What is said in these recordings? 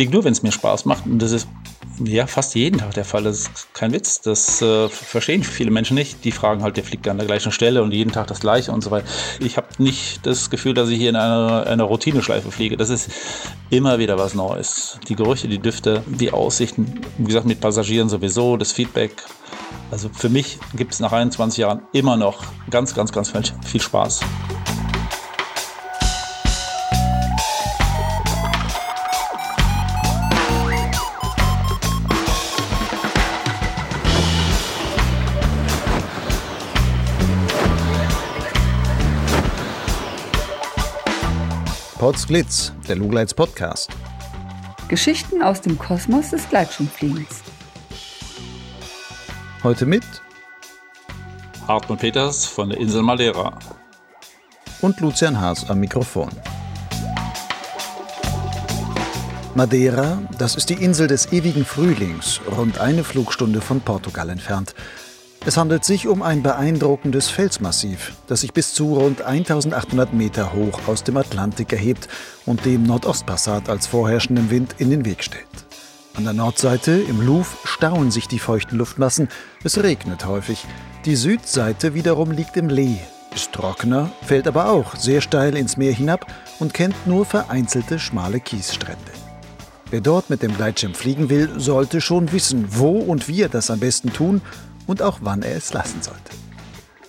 fliege nur, wenn es mir Spaß macht. Und das ist ja fast jeden Tag der Fall. Das ist kein Witz. Das äh, verstehen viele Menschen nicht. Die fragen halt, der fliegt an der gleichen Stelle und jeden Tag das gleiche und so weiter. Ich habe nicht das Gefühl, dass ich hier in einer, einer Routineschleife fliege. Das ist immer wieder was Neues. Die Gerüche, die Düfte, die Aussichten, wie gesagt, mit Passagieren sowieso, das Feedback. Also für mich gibt es nach 21 Jahren immer noch ganz, ganz, ganz viel Spaß. Potsglitz, der Lugleits Podcast. Geschichten aus dem Kosmos des Gleitschirmfliegens. Heute mit Hartmut Peters von der Insel Madeira und Lucian Haas am Mikrofon. Madeira, das ist die Insel des ewigen Frühlings, rund eine Flugstunde von Portugal entfernt. Es handelt sich um ein beeindruckendes Felsmassiv, das sich bis zu rund 1800 Meter hoch aus dem Atlantik erhebt und dem Nordostpassat als vorherrschenden Wind in den Weg steht. An der Nordseite, im Louvre, stauen sich die feuchten Luftmassen. Es regnet häufig. Die Südseite wiederum liegt im Lee, ist trockener, fällt aber auch sehr steil ins Meer hinab und kennt nur vereinzelte schmale Kiesstrände. Wer dort mit dem Gleitschirm fliegen will, sollte schon wissen, wo und wie er das am besten tun und auch wann er es lassen sollte.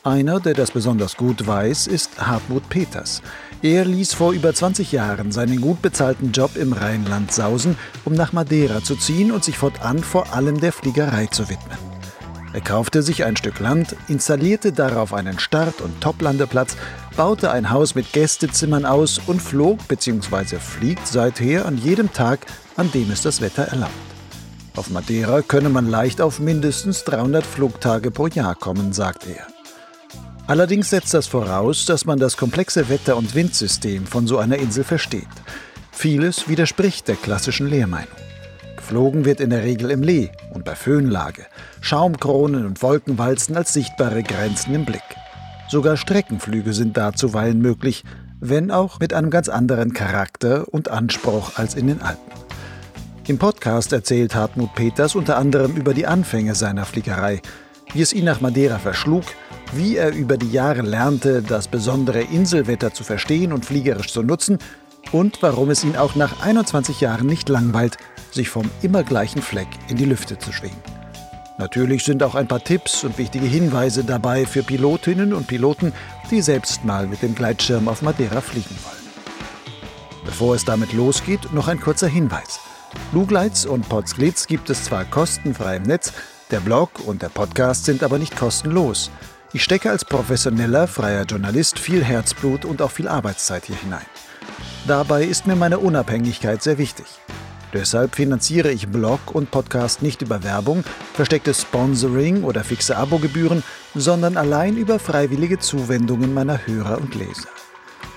Einer, der das besonders gut weiß, ist Hartmut Peters. Er ließ vor über 20 Jahren seinen gut bezahlten Job im Rheinland sausen, um nach Madeira zu ziehen und sich fortan vor allem der Fliegerei zu widmen. Er kaufte sich ein Stück Land, installierte darauf einen Start- und Toplandeplatz, baute ein Haus mit Gästezimmern aus und flog bzw. fliegt seither an jedem Tag, an dem es das Wetter erlaubt. Auf Madeira könne man leicht auf mindestens 300 Flugtage pro Jahr kommen, sagt er. Allerdings setzt das voraus, dass man das komplexe Wetter- und Windsystem von so einer Insel versteht. Vieles widerspricht der klassischen Lehrmeinung. Geflogen wird in der Regel im Lee und bei Föhnlage, Schaumkronen und Wolkenwalzen als sichtbare Grenzen im Blick. Sogar Streckenflüge sind da zuweilen möglich, wenn auch mit einem ganz anderen Charakter und Anspruch als in den Alpen. Im Podcast erzählt Hartmut Peters unter anderem über die Anfänge seiner Fliegerei, wie es ihn nach Madeira verschlug, wie er über die Jahre lernte, das besondere Inselwetter zu verstehen und fliegerisch zu nutzen und warum es ihn auch nach 21 Jahren nicht langweilt, sich vom immer gleichen Fleck in die Lüfte zu schwingen. Natürlich sind auch ein paar Tipps und wichtige Hinweise dabei für Pilotinnen und Piloten, die selbst mal mit dem Gleitschirm auf Madeira fliegen wollen. Bevor es damit losgeht, noch ein kurzer Hinweis. Lugleitz und Potsglitz gibt es zwar kostenfrei im Netz, der Blog und der Podcast sind aber nicht kostenlos. Ich stecke als professioneller, freier Journalist viel Herzblut und auch viel Arbeitszeit hier hinein. Dabei ist mir meine Unabhängigkeit sehr wichtig. Deshalb finanziere ich Blog und Podcast nicht über Werbung, verstecktes Sponsoring oder fixe Abogebühren, sondern allein über freiwillige Zuwendungen meiner Hörer und Leser.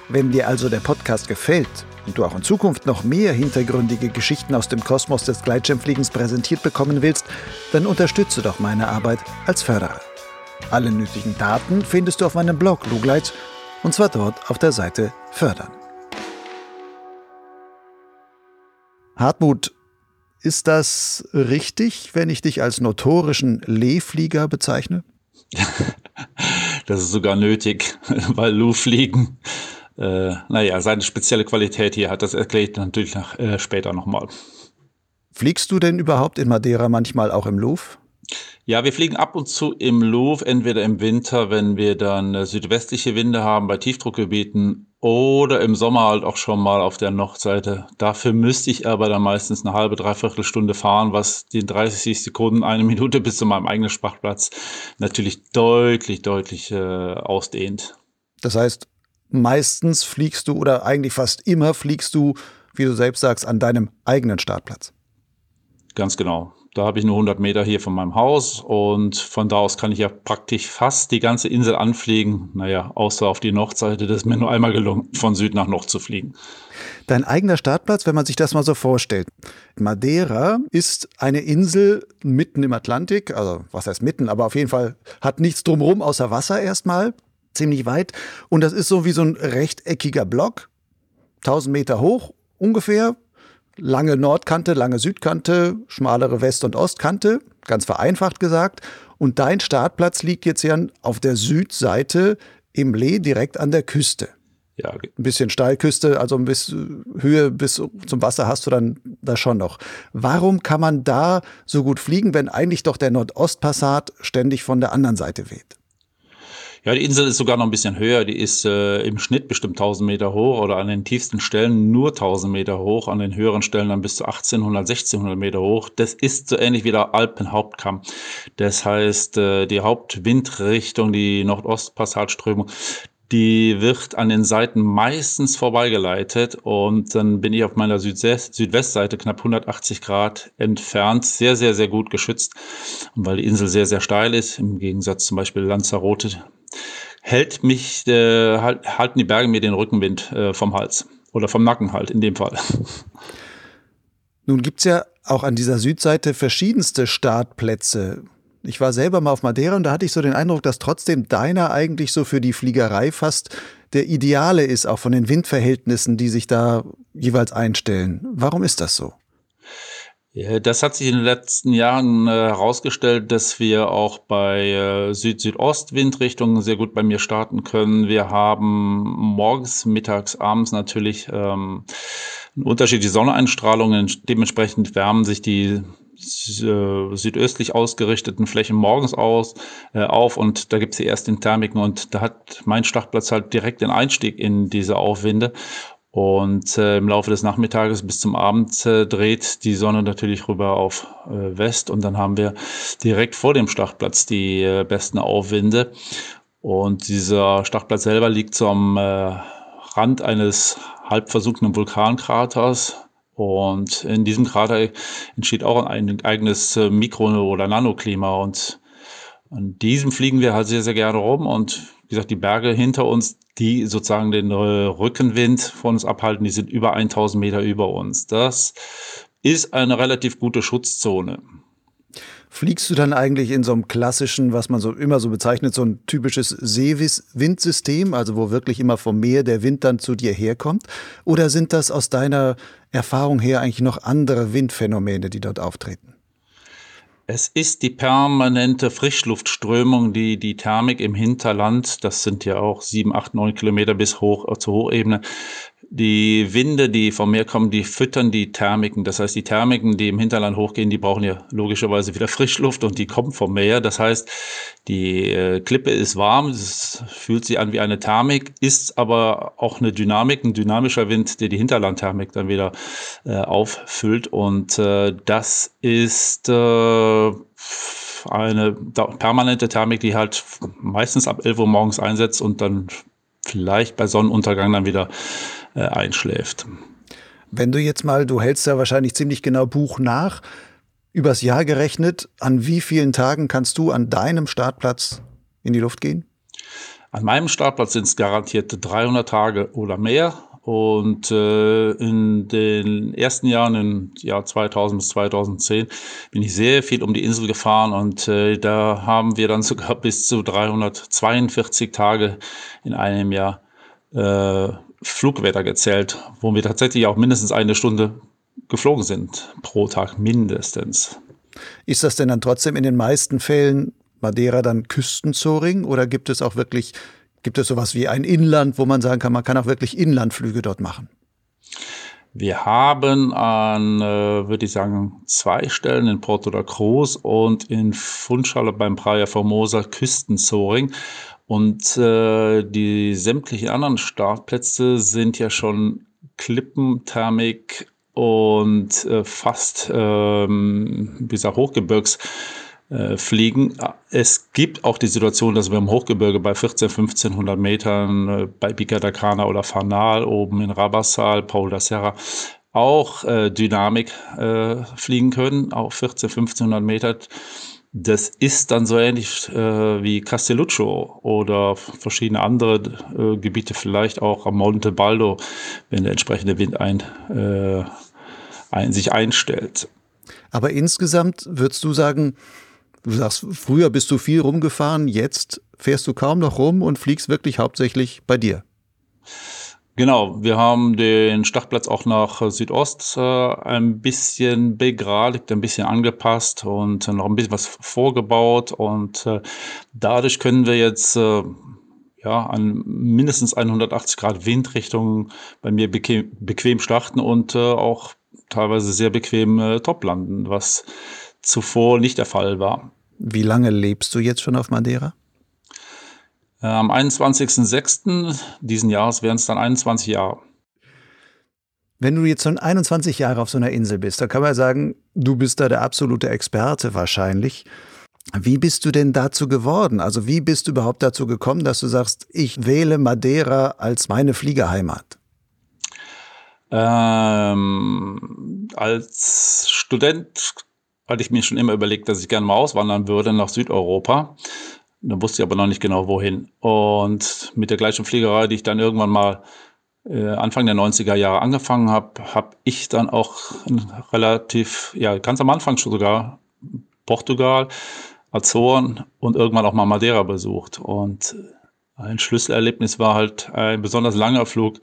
Wenn dir also der Podcast gefällt und du auch in Zukunft noch mehr hintergründige Geschichten aus dem Kosmos des Gleitschirmfliegens präsentiert bekommen willst, dann unterstütze doch meine Arbeit als Förderer. Alle nötigen Daten findest du auf meinem Blog Lugleitz und zwar dort auf der Seite Fördern. Hartmut, ist das richtig, wenn ich dich als notorischen Lehflieger bezeichne? das ist sogar nötig, weil Luftfliegen äh, naja, seine spezielle Qualität hier hat. Das erkläre ich natürlich nach, äh, später nochmal. Fliegst du denn überhaupt in Madeira manchmal auch im Louvre? Ja, wir fliegen ab und zu im Louvre, entweder im Winter, wenn wir dann äh, südwestliche Winde haben bei Tiefdruckgebieten oder im Sommer halt auch schon mal auf der Nordseite. Dafür müsste ich aber dann meistens eine halbe, dreiviertel Stunde fahren, was die 30 Sekunden, eine Minute bis zu meinem eigenen Sprachplatz natürlich deutlich, deutlich äh, ausdehnt. Das heißt, meistens fliegst du oder eigentlich fast immer fliegst du, wie du selbst sagst, an deinem eigenen Startplatz. Ganz genau. Da habe ich nur 100 Meter hier von meinem Haus und von da aus kann ich ja praktisch fast die ganze Insel anfliegen. Naja, außer auf die Nordseite, das ist mir nur einmal gelungen, von Süd nach Nord zu fliegen. Dein eigener Startplatz, wenn man sich das mal so vorstellt. Madeira ist eine Insel mitten im Atlantik, also was heißt mitten, aber auf jeden Fall hat nichts drumherum außer Wasser erstmal ziemlich weit. Und das ist so wie so ein rechteckiger Block, 1000 Meter hoch ungefähr, lange Nordkante, lange Südkante, schmalere West- und Ostkante, ganz vereinfacht gesagt. Und dein Startplatz liegt jetzt ja auf der Südseite im Lee direkt an der Küste. Ja. Ein bisschen Steilküste, also ein bisschen Höhe bis zum Wasser hast du dann da schon noch. Warum kann man da so gut fliegen, wenn eigentlich doch der Nordostpassat ständig von der anderen Seite weht? Ja, die Insel ist sogar noch ein bisschen höher. Die ist äh, im Schnitt bestimmt 1000 Meter hoch oder an den tiefsten Stellen nur 1000 Meter hoch, an den höheren Stellen dann bis zu 1800, 1600 Meter hoch. Das ist so ähnlich wie der Alpenhauptkamm. Das heißt, äh, die Hauptwindrichtung, die Nordostpassatströmung, die wird an den Seiten meistens vorbeigeleitet und dann bin ich auf meiner Südwestseite knapp 180 Grad entfernt, sehr, sehr, sehr gut geschützt. Und weil die Insel sehr, sehr steil ist, im Gegensatz zum Beispiel Lanzarote, hält mich, äh, halt, halten die Berge mir den Rückenwind äh, vom Hals oder vom Nacken halt in dem Fall. Nun gibt's ja auch an dieser Südseite verschiedenste Startplätze. Ich war selber mal auf Madeira und da hatte ich so den Eindruck, dass trotzdem deiner eigentlich so für die Fliegerei fast der ideale ist, auch von den Windverhältnissen, die sich da jeweils einstellen. Warum ist das so? Ja, das hat sich in den letzten Jahren äh, herausgestellt, dass wir auch bei äh, Süd-Südost-Windrichtungen sehr gut bei mir starten können. Wir haben morgens, mittags, abends natürlich ähm, unterschiedliche Sonneneinstrahlungen. Dementsprechend wärmen sich die äh, südöstlich ausgerichteten Flächen morgens aus, äh, auf und da gibt es die ersten Thermiken und da hat mein Startplatz halt direkt den Einstieg in diese Aufwinde. Und äh, im Laufe des Nachmittages bis zum Abend äh, dreht die Sonne natürlich rüber auf äh, West und dann haben wir direkt vor dem Startplatz die äh, besten Aufwinde. Und dieser Startplatz selber liegt so am äh, Rand eines halb versunkenen Vulkankraters, und in diesem Krater entsteht auch ein eigenes äh, Mikro- oder Nanoklima. Und an diesem fliegen wir halt sehr, sehr gerne rum. Und wie gesagt, die Berge hinter uns, die sozusagen den äh, Rückenwind von uns abhalten, die sind über 1000 Meter über uns. Das ist eine relativ gute Schutzzone. Fliegst du dann eigentlich in so einem klassischen, was man so immer so bezeichnet, so ein typisches Seewind-Windsystem, also wo wirklich immer vom Meer der Wind dann zu dir herkommt? Oder sind das aus deiner Erfahrung her eigentlich noch andere Windphänomene, die dort auftreten? Es ist die permanente Frischluftströmung, die die Thermik im Hinterland, das sind ja auch sieben, acht, neun Kilometer bis hoch zur Hochebene, die Winde, die vom Meer kommen, die füttern die Thermiken. Das heißt, die Thermiken, die im Hinterland hochgehen, die brauchen ja logischerweise wieder Frischluft und die kommen vom Meer. Das heißt, die äh, Klippe ist warm, es fühlt sich an wie eine Thermik, ist aber auch eine Dynamik, ein dynamischer Wind, der die Hinterlandthermik dann wieder äh, auffüllt. Und äh, das ist äh, eine permanente Thermik, die halt meistens ab 11 Uhr morgens einsetzt und dann vielleicht bei Sonnenuntergang dann wieder äh, einschläft. Wenn du jetzt mal, du hältst ja wahrscheinlich ziemlich genau Buch nach, übers Jahr gerechnet, an wie vielen Tagen kannst du an deinem Startplatz in die Luft gehen? An meinem Startplatz sind es garantierte 300 Tage oder mehr. Und äh, in den ersten Jahren, im Jahr 2000 bis 2010, bin ich sehr viel um die Insel gefahren und äh, da haben wir dann sogar bis zu 342 Tage in einem Jahr äh, Flugwetter gezählt, wo wir tatsächlich auch mindestens eine Stunde geflogen sind pro Tag mindestens. Ist das denn dann trotzdem in den meisten Fällen Madeira dann Küstenzoring oder gibt es auch wirklich, gibt es sowas wie ein Inland, wo man sagen kann, man kann auch wirklich Inlandflüge dort machen? Wir haben an, äh, würde ich sagen, zwei Stellen in Porto da Cruz und in Funchal beim Praia Formosa Küstenzoring. Und äh, die sämtlichen anderen Startplätze sind ja schon Klippenthermik und äh, fast, ähm, wie gesagt, Hochgebirgs. Äh, fliegen. Es gibt auch die Situation, dass wir im Hochgebirge bei 14, 1500 Metern äh, bei Pica da Cana oder Fanal oben in Rabassal, Paul da Serra auch äh, Dynamik äh, fliegen können, auch 14, 1500 Meter. Das ist dann so ähnlich äh, wie Castelluccio oder verschiedene andere äh, Gebiete, vielleicht auch am Monte Baldo, wenn der entsprechende Wind ein, äh, ein, sich einstellt. Aber insgesamt würdest du sagen, du sagst, früher bist du viel rumgefahren, jetzt fährst du kaum noch rum und fliegst wirklich hauptsächlich bei dir. Genau, wir haben den Startplatz auch nach Südost äh, ein bisschen begradigt, ein bisschen angepasst und noch ein bisschen was vorgebaut und äh, dadurch können wir jetzt äh, ja, an mindestens 180 Grad Windrichtung bei mir bequem, bequem starten und äh, auch teilweise sehr bequem äh, top landen, was zuvor nicht der Fall war. Wie lange lebst du jetzt schon auf Madeira? Äh, am 21.06. diesen Jahres wären es dann 21 Jahre. Wenn du jetzt schon 21 Jahre auf so einer Insel bist, dann kann man sagen, du bist da der absolute Experte wahrscheinlich. Wie bist du denn dazu geworden? Also wie bist du überhaupt dazu gekommen, dass du sagst, ich wähle Madeira als meine Fliegerheimat? Ähm, als Student hatte ich mir schon immer überlegt, dass ich gerne mal auswandern würde nach Südeuropa. Da wusste ich aber noch nicht genau wohin. Und mit der gleichen Fliegerei, die ich dann irgendwann mal äh, Anfang der 90er Jahre angefangen habe, habe ich dann auch relativ, ja, ganz am Anfang schon sogar Portugal, Azoren und irgendwann auch mal Madeira besucht. Und ein Schlüsselerlebnis war halt ein besonders langer Flug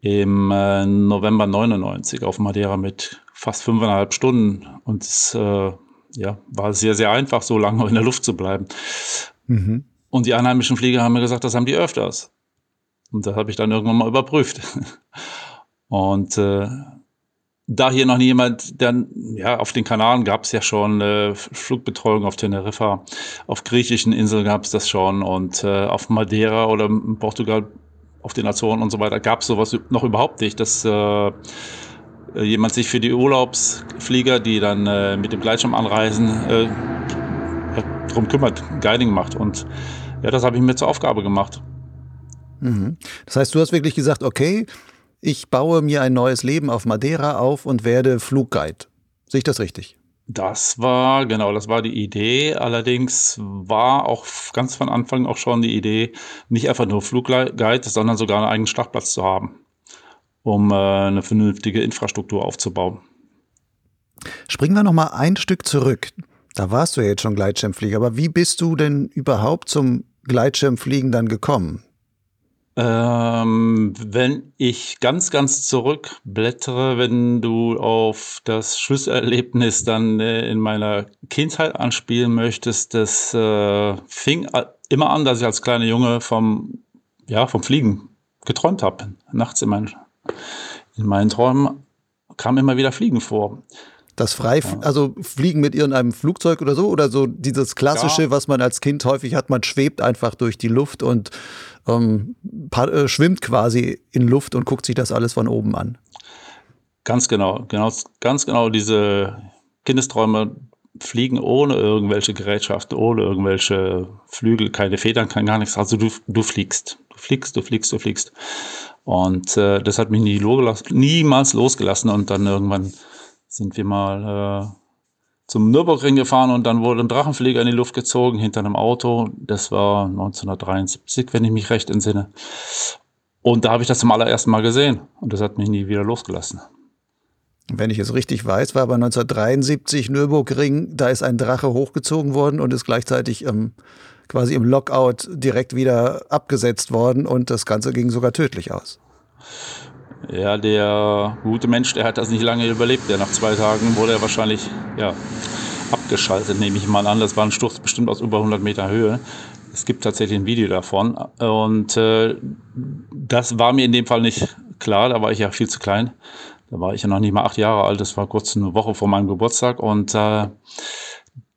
im äh, November 99 auf Madeira mit fast fünfeinhalb Stunden. Und es äh, ja, war sehr, sehr einfach, so lange in der Luft zu bleiben. Mhm. Und die einheimischen Flieger haben mir gesagt, das haben die öfters. Und das habe ich dann irgendwann mal überprüft. Und äh, da hier noch nie jemand, dann, ja, auf den Kanaren gab es ja schon äh, Flugbetreuung auf Teneriffa, auf griechischen Inseln gab es das schon und äh, auf Madeira oder in Portugal, auf den Azoren und so weiter gab es sowas noch überhaupt nicht, dass äh, jemand sich für die Urlaubsflieger, die dann äh, mit dem Gleitschirm anreisen, äh, drum kümmert, Guiding macht. Und ja, das habe ich mir zur Aufgabe gemacht. Mhm. Das heißt, du hast wirklich gesagt, okay, ich baue mir ein neues Leben auf Madeira auf und werde Flugguide. Sehe ich das richtig? Das war, genau, das war die Idee. Allerdings war auch ganz von Anfang auch schon die Idee, nicht einfach nur Flugguide, sondern sogar einen eigenen Startplatz zu haben, um äh, eine vernünftige Infrastruktur aufzubauen. Springen wir noch mal ein Stück zurück. Da warst du ja jetzt schon Gleitschirmflieger, aber wie bist du denn überhaupt zum Gleitschirmfliegen dann gekommen? Ähm, wenn ich ganz, ganz zurückblättere, wenn du auf das Schlüsselerlebnis dann äh, in meiner Kindheit anspielen möchtest, das äh, fing immer an, dass ich als kleiner Junge vom, ja, vom Fliegen geträumt habe. Nachts in meinen, in meinen Träumen kam immer wieder Fliegen vor. Das frei, ja. also fliegen mit irgendeinem Flugzeug oder so oder so dieses klassische, ja. was man als Kind häufig hat, man schwebt einfach durch die Luft und ähm, äh, schwimmt quasi in Luft und guckt sich das alles von oben an. Ganz genau, genau, ganz genau diese Kindesträume fliegen ohne irgendwelche Gerätschaften, ohne irgendwelche Flügel, keine Federn, kein gar nichts. Also du, du fliegst, du fliegst, du fliegst, du fliegst. Und äh, das hat mich nie losgelassen, niemals losgelassen und dann irgendwann sind wir mal äh, zum Nürburgring gefahren und dann wurde ein Drachenflieger in die Luft gezogen hinter einem Auto. Das war 1973, wenn ich mich recht entsinne. Und da habe ich das zum allerersten Mal gesehen und das hat mich nie wieder losgelassen. Wenn ich es richtig weiß, war aber 1973 Nürburgring, da ist ein Drache hochgezogen worden und ist gleichzeitig ähm, quasi im Lockout direkt wieder abgesetzt worden und das Ganze ging sogar tödlich aus. Ja, der gute Mensch, der hat das nicht lange überlebt. Der nach zwei Tagen wurde er wahrscheinlich ja, abgeschaltet, nehme ich mal an. Das war ein Sturz bestimmt aus über 100 Meter Höhe. Es gibt tatsächlich ein Video davon. Und äh, das war mir in dem Fall nicht klar. Da war ich ja viel zu klein. Da war ich ja noch nicht mal acht Jahre alt. Das war kurz eine Woche vor meinem Geburtstag. Und äh,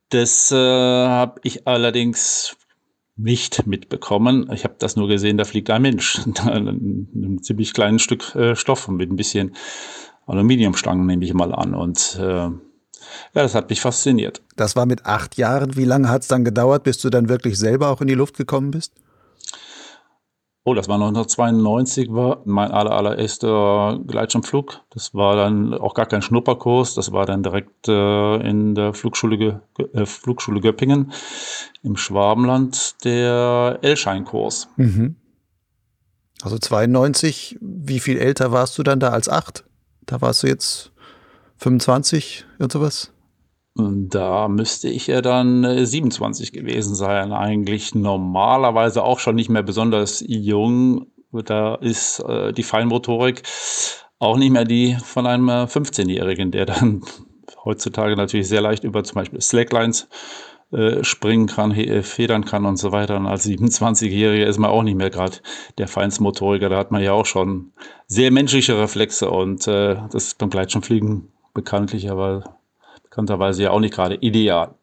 das äh, habe ich allerdings nicht mitbekommen. Ich habe das nur gesehen, da fliegt ein Mensch. in einem ziemlich kleinen Stück äh, Stoff mit ein bisschen Aluminiumstangen, nehme ich mal an. Und äh, ja, das hat mich fasziniert. Das war mit acht Jahren. Wie lange hat es dann gedauert, bis du dann wirklich selber auch in die Luft gekommen bist? Oh, das war 1992, war mein aller, allererster Gleitschirmflug. Das war dann auch gar kein Schnupperkurs, das war dann direkt äh, in der Flugschule, äh, Flugschule Göppingen im Schwabenland der L-Scheinkurs. Mhm. Also 92, wie viel älter warst du dann da als acht? Da warst du jetzt 25 und sowas? Da müsste ich ja dann 27 äh, gewesen sein. Eigentlich normalerweise auch schon nicht mehr besonders jung. da ist äh, die Feinmotorik auch nicht mehr die von einem 15-Jährigen, der dann heutzutage natürlich sehr leicht über zum Beispiel Slacklines äh, springen kann, äh, federn kann und so weiter. Und als 27-Jähriger ist man auch nicht mehr gerade der Feinstmotoriker. Da hat man ja auch schon sehr menschliche Reflexe und äh, das ist beim Gleitschirmfliegen bekanntlicherweise bekannterweise ja auch nicht gerade ideal.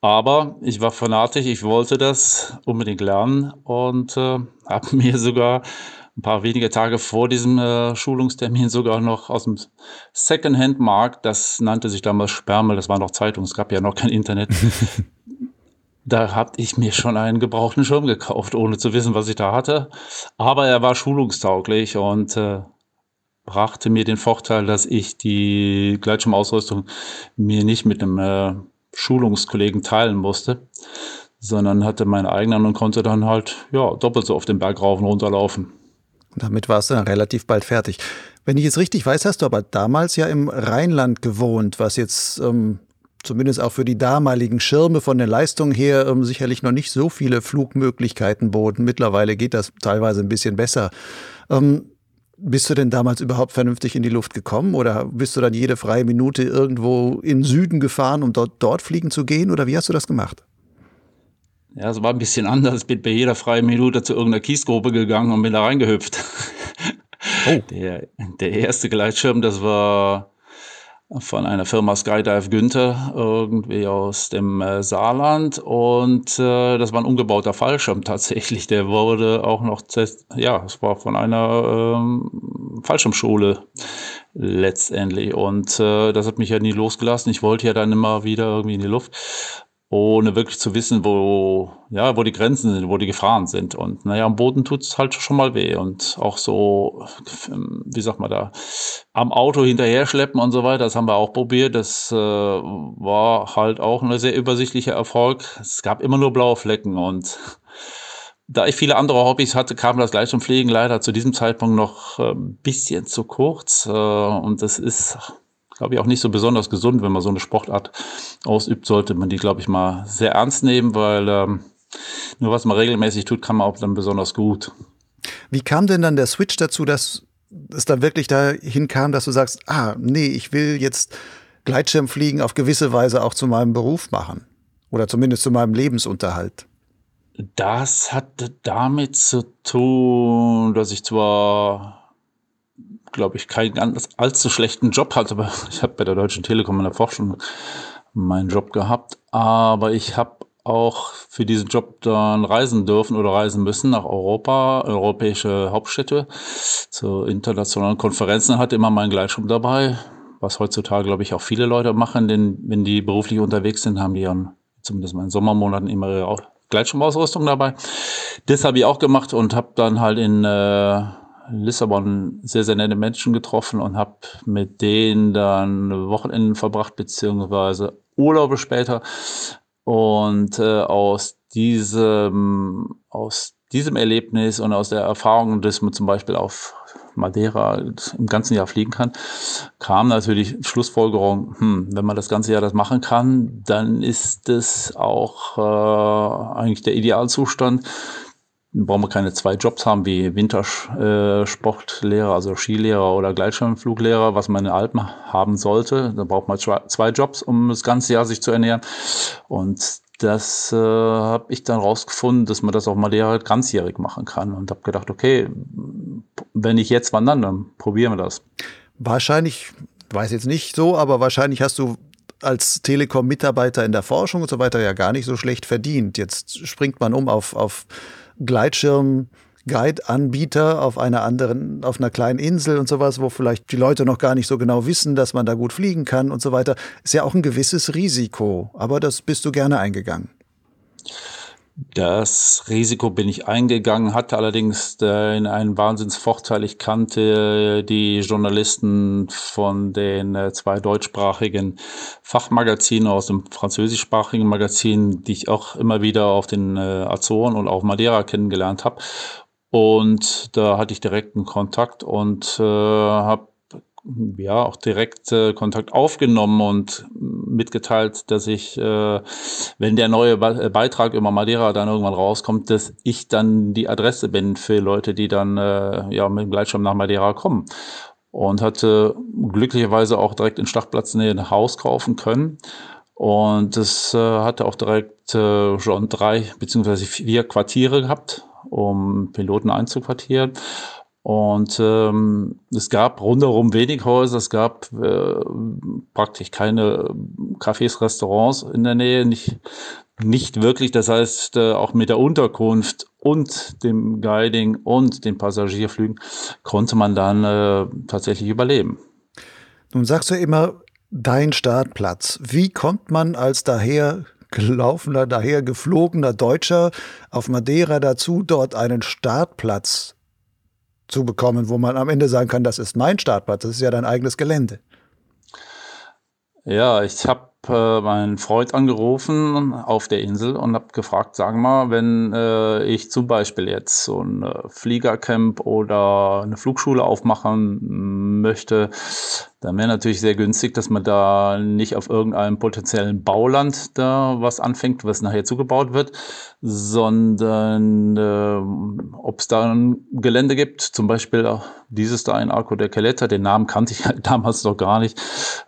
Aber ich war fanatisch, ich wollte das unbedingt lernen und äh, habe mir sogar ein paar wenige Tage vor diesem äh, Schulungstermin sogar noch aus dem Secondhand-Markt, das nannte sich damals Spermel, das war noch Zeitung, es gab ja noch kein Internet. da habe ich mir schon einen gebrauchten Schirm gekauft, ohne zu wissen, was ich da hatte. Aber er war schulungstauglich und äh, brachte mir den Vorteil, dass ich die Gleitschirmausrüstung mir nicht mit einem äh, Schulungskollegen teilen musste, sondern hatte meine eigenen und konnte dann halt ja doppelt so auf den Berg rauf und runter laufen. Damit warst du dann relativ bald fertig. Wenn ich es richtig weiß, hast du aber damals ja im Rheinland gewohnt, was jetzt ähm, zumindest auch für die damaligen Schirme von der Leistung her ähm, sicherlich noch nicht so viele Flugmöglichkeiten boten. Mittlerweile geht das teilweise ein bisschen besser. Ähm, bist du denn damals überhaupt vernünftig in die Luft gekommen oder bist du dann jede freie Minute irgendwo in Süden gefahren, um dort, dort fliegen zu gehen oder wie hast du das gemacht? Ja, es war ein bisschen anders. Ich bin bei jeder freien Minute zu irgendeiner Kiesgruppe gegangen und bin da reingehüpft. Oh. Der, der erste Gleitschirm, das war von einer Firma Skydive Günther, irgendwie aus dem äh, Saarland. Und äh, das war ein umgebauter Fallschirm tatsächlich. Der wurde auch noch, ja, es war von einer ähm, Fallschirmschule letztendlich. Und äh, das hat mich ja nie losgelassen. Ich wollte ja dann immer wieder irgendwie in die Luft ohne wirklich zu wissen, wo, ja, wo die Grenzen sind, wo die Gefahren sind. Und naja, am Boden tut es halt schon mal weh. Und auch so, wie sagt man da, am Auto hinterher schleppen und so weiter, das haben wir auch probiert. Das äh, war halt auch ein sehr übersichtlicher Erfolg. Es gab immer nur blaue Flecken und da ich viele andere Hobbys hatte, kam das Gleitschirmfliegen leider zu diesem Zeitpunkt noch ein äh, bisschen zu kurz. Äh, und das ist glaube ich, auch nicht so besonders gesund, wenn man so eine Sportart ausübt, sollte man die, glaube ich, mal sehr ernst nehmen, weil ähm, nur was man regelmäßig tut, kann man auch dann besonders gut. Wie kam denn dann der Switch dazu, dass es dann wirklich dahin kam, dass du sagst, ah, nee, ich will jetzt Gleitschirmfliegen auf gewisse Weise auch zu meinem Beruf machen oder zumindest zu meinem Lebensunterhalt? Das hatte damit zu tun, dass ich zwar glaube ich, keinen ganz allzu schlechten Job hatte. Ich habe bei der Deutschen Telekom in der Forschung meinen Job gehabt. Aber ich habe auch für diesen Job dann reisen dürfen oder reisen müssen nach Europa, europäische Hauptstädte, zu internationalen Konferenzen, hatte immer meinen Gleitschirm dabei, was heutzutage, glaube ich, auch viele Leute machen, denn wenn die beruflich unterwegs sind, haben die ja zumindest in den Sommermonaten immer ihre Gleitschirmausrüstung dabei. Das habe ich auch gemacht und habe dann halt in äh, Lissabon sehr, sehr nette Menschen getroffen und habe mit denen dann Wochenenden verbracht, beziehungsweise Urlaube später. Und äh, aus diesem, aus diesem Erlebnis und aus der Erfahrung, dass man zum Beispiel auf Madeira im ganzen Jahr fliegen kann, kam natürlich Schlussfolgerung, hm, wenn man das ganze Jahr das machen kann, dann ist das auch äh, eigentlich der Idealzustand brauchen wir keine zwei Jobs haben wie Wintersportlehrer, also Skilehrer oder Gleitschirmfluglehrer, was man in den Alpen haben sollte. Da braucht man zwei Jobs, um das ganze Jahr sich zu ernähren. Und das äh, habe ich dann rausgefunden, dass man das auch mal Lehrer ganzjährig machen kann und habe gedacht, okay, wenn ich jetzt wandern, dann probieren wir das. Wahrscheinlich, weiß jetzt nicht so, aber wahrscheinlich hast du als Telekom-Mitarbeiter in der Forschung und so weiter ja gar nicht so schlecht verdient. Jetzt springt man um auf, auf Gleitschirm Guide-Anbieter auf einer anderen, auf einer kleinen Insel und sowas, wo vielleicht die Leute noch gar nicht so genau wissen, dass man da gut fliegen kann und so weiter, ist ja auch ein gewisses Risiko. Aber das bist du gerne eingegangen. Das Risiko bin ich eingegangen, hatte allerdings einen Wahnsinnsvorteil. Ich kannte die Journalisten von den äh, zwei deutschsprachigen Fachmagazinen aus dem französischsprachigen Magazin, die ich auch immer wieder auf den äh, Azoren und auf Madeira kennengelernt habe. Und da hatte ich direkten Kontakt und äh, habe ja auch direkt äh, Kontakt aufgenommen und mitgeteilt, dass ich, äh, wenn der neue Be Beitrag über Madeira dann irgendwann rauskommt, dass ich dann die Adresse bin für Leute, die dann äh, ja mit dem Gleitschirm nach Madeira kommen. Und hatte glücklicherweise auch direkt in Stadtplatznähe ein Haus kaufen können. Und es äh, hatte auch direkt äh, schon drei beziehungsweise vier Quartiere gehabt, um Piloten einzuquartieren. Und ähm, es gab rundherum wenig Häuser, es gab äh, praktisch keine Cafés, Restaurants in der Nähe, nicht, nicht wirklich. Das heißt, äh, auch mit der Unterkunft und dem Guiding und den Passagierflügen konnte man dann äh, tatsächlich überleben. Nun sagst du immer, dein Startplatz. Wie kommt man als daher gelaufener, daher geflogener Deutscher auf Madeira dazu, dort einen Startplatz zu bekommen, wo man am Ende sagen kann, das ist mein Startplatz, das ist ja dein eigenes Gelände. Ja, ich habe äh, meinen Freund angerufen auf der Insel und habe gefragt, sagen mal, wenn äh, ich zum Beispiel jetzt so ein äh, Fliegercamp oder eine Flugschule aufmachen möchte, dann wäre natürlich sehr günstig, dass man da nicht auf irgendeinem potenziellen Bauland da was anfängt, was nachher zugebaut wird, sondern äh, ob es da ein Gelände gibt, zum Beispiel dieses da in Arco de Caleta, den Namen kannte ich damals noch gar nicht,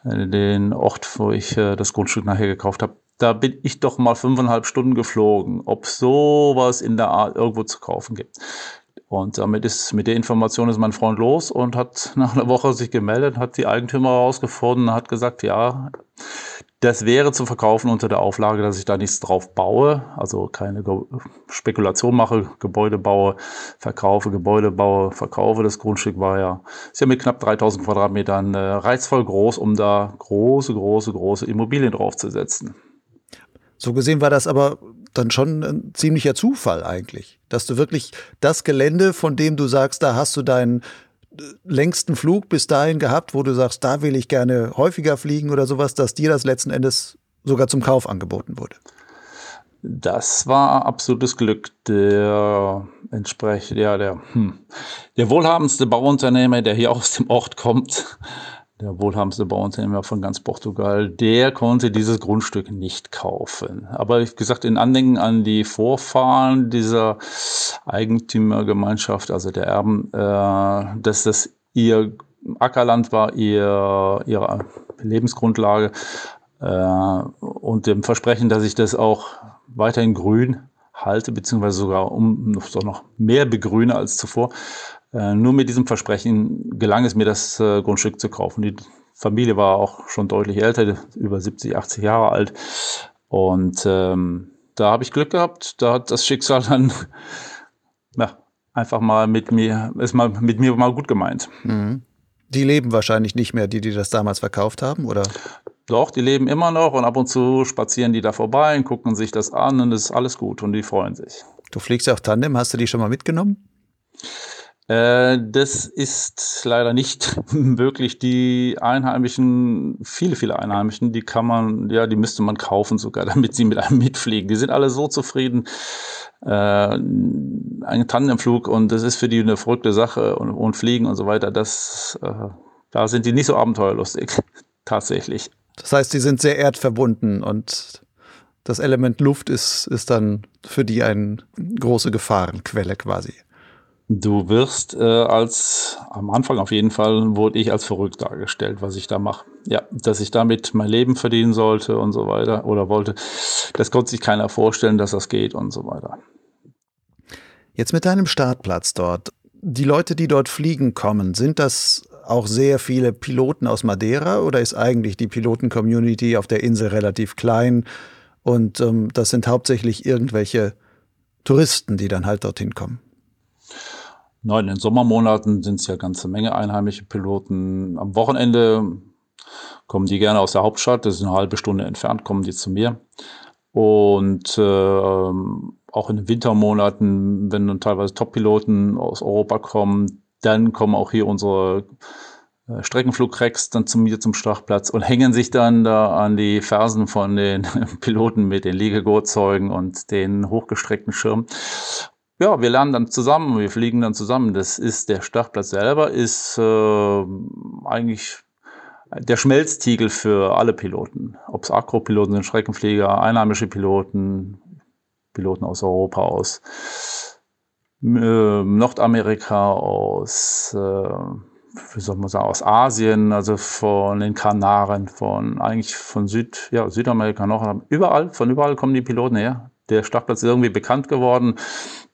äh, den Ort, wo ich äh, das Grundstück nachher gekauft habe. Da bin ich doch mal fünfeinhalb Stunden geflogen, ob sowas in der Art irgendwo zu kaufen gibt. Und damit ist mit der Information ist mein Freund los und hat nach einer Woche sich gemeldet, hat die Eigentümer herausgefunden, hat gesagt, ja, das wäre zu verkaufen unter der Auflage, dass ich da nichts drauf baue, also keine Ge Spekulation mache, Gebäude baue, verkaufe, Gebäude baue, verkaufe. Das Grundstück war ja, ist ja mit knapp 3000 Quadratmetern äh, reizvoll groß, um da große, große, große Immobilien draufzusetzen. So gesehen war das aber dann schon ein ziemlicher Zufall eigentlich, dass du wirklich das Gelände, von dem du sagst, da hast du deinen äh, längsten Flug bis dahin gehabt, wo du sagst, da will ich gerne häufiger fliegen oder sowas, dass dir das letzten Endes sogar zum Kauf angeboten wurde. Das war absolutes Glück. Der entsprechend, ja, der, hm, der wohlhabendste Bauunternehmer, der hier aus dem Ort kommt, der wohlhabendste Bauunternehmer von ganz Portugal, der konnte dieses Grundstück nicht kaufen. Aber wie gesagt, in Andenken an die Vorfahren dieser Eigentümergemeinschaft, also der Erben, äh, dass das ihr Ackerland war, ihr, ihre Lebensgrundlage äh, und dem Versprechen, dass ich das auch weiterhin grün halte, beziehungsweise sogar um noch mehr begrüne als zuvor, äh, nur mit diesem Versprechen gelang es mir, das äh, Grundstück zu kaufen. Die Familie war auch schon deutlich älter, über 70, 80 Jahre alt. Und ähm, da habe ich Glück gehabt. Da hat das Schicksal dann ja, einfach mal mit mir, ist mal mit mir mal gut gemeint. Mhm. Die leben wahrscheinlich nicht mehr, die, die das damals verkauft haben, oder? Doch, die leben immer noch und ab und zu spazieren die da vorbei und gucken sich das an und es ist alles gut und die freuen sich. Du fliegst ja auch Tandem, hast du die schon mal mitgenommen? Äh, das ist leider nicht wirklich die Einheimischen, viele, viele Einheimischen, die kann man, ja, die müsste man kaufen sogar, damit sie mit einem mitfliegen. Die sind alle so zufrieden. Äh, ein Tandemflug und das ist für die eine verrückte Sache und, und Fliegen und so weiter. Das, äh, da sind die nicht so abenteuerlustig, tatsächlich. Das heißt, die sind sehr erdverbunden und das Element Luft ist, ist dann für die eine große Gefahrenquelle quasi. Du wirst äh, als, am Anfang auf jeden Fall, wurde ich als verrückt dargestellt, was ich da mache. Ja, dass ich damit mein Leben verdienen sollte und so weiter oder wollte. Das konnte sich keiner vorstellen, dass das geht und so weiter. Jetzt mit deinem Startplatz dort. Die Leute, die dort fliegen kommen, sind das auch sehr viele Piloten aus Madeira oder ist eigentlich die Piloten-Community auf der Insel relativ klein und ähm, das sind hauptsächlich irgendwelche Touristen, die dann halt dorthin kommen? Nein, in den Sommermonaten sind es ja ganze Menge einheimische Piloten. Am Wochenende kommen die gerne aus der Hauptstadt, das ist eine halbe Stunde entfernt, kommen die zu mir. Und äh, auch in den Wintermonaten, wenn dann teilweise Top-Piloten aus Europa kommen, dann kommen auch hier unsere äh, Streckenflugcracks dann zu mir zum Startplatz und hängen sich dann da an die Fersen von den Piloten mit den Liegegurtzeugen und den hochgestreckten Schirmen ja, wir lernen dann zusammen, wir fliegen dann zusammen. Das ist der Startplatz selber, ist äh, eigentlich der Schmelztiegel für alle Piloten. Ob es Akropiloten sind, Streckenflieger, einheimische Piloten, Piloten aus Europa, aus äh, Nordamerika, aus, äh, wie soll man sagen, aus Asien, also von den Kanaren, von eigentlich von Süd, ja, Südamerika noch, überall, von überall kommen die Piloten her. Der Startplatz ist irgendwie bekannt geworden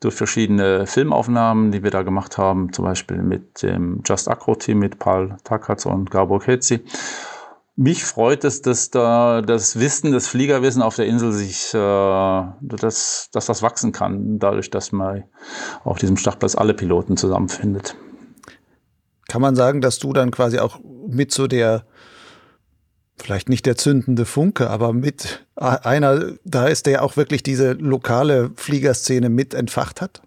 durch verschiedene Filmaufnahmen, die wir da gemacht haben, zum Beispiel mit dem Just Acro Team, mit Paul Takatz und Gabor Ketzi. Mich freut es, dass da das Wissen, das Fliegerwissen auf der Insel sich, äh, dass, dass das wachsen kann, dadurch, dass man auf diesem Startplatz alle Piloten zusammenfindet. Kann man sagen, dass du dann quasi auch mit so der vielleicht nicht der zündende Funke, aber mit einer, da ist der auch wirklich diese lokale Fliegerszene mit entfacht hat?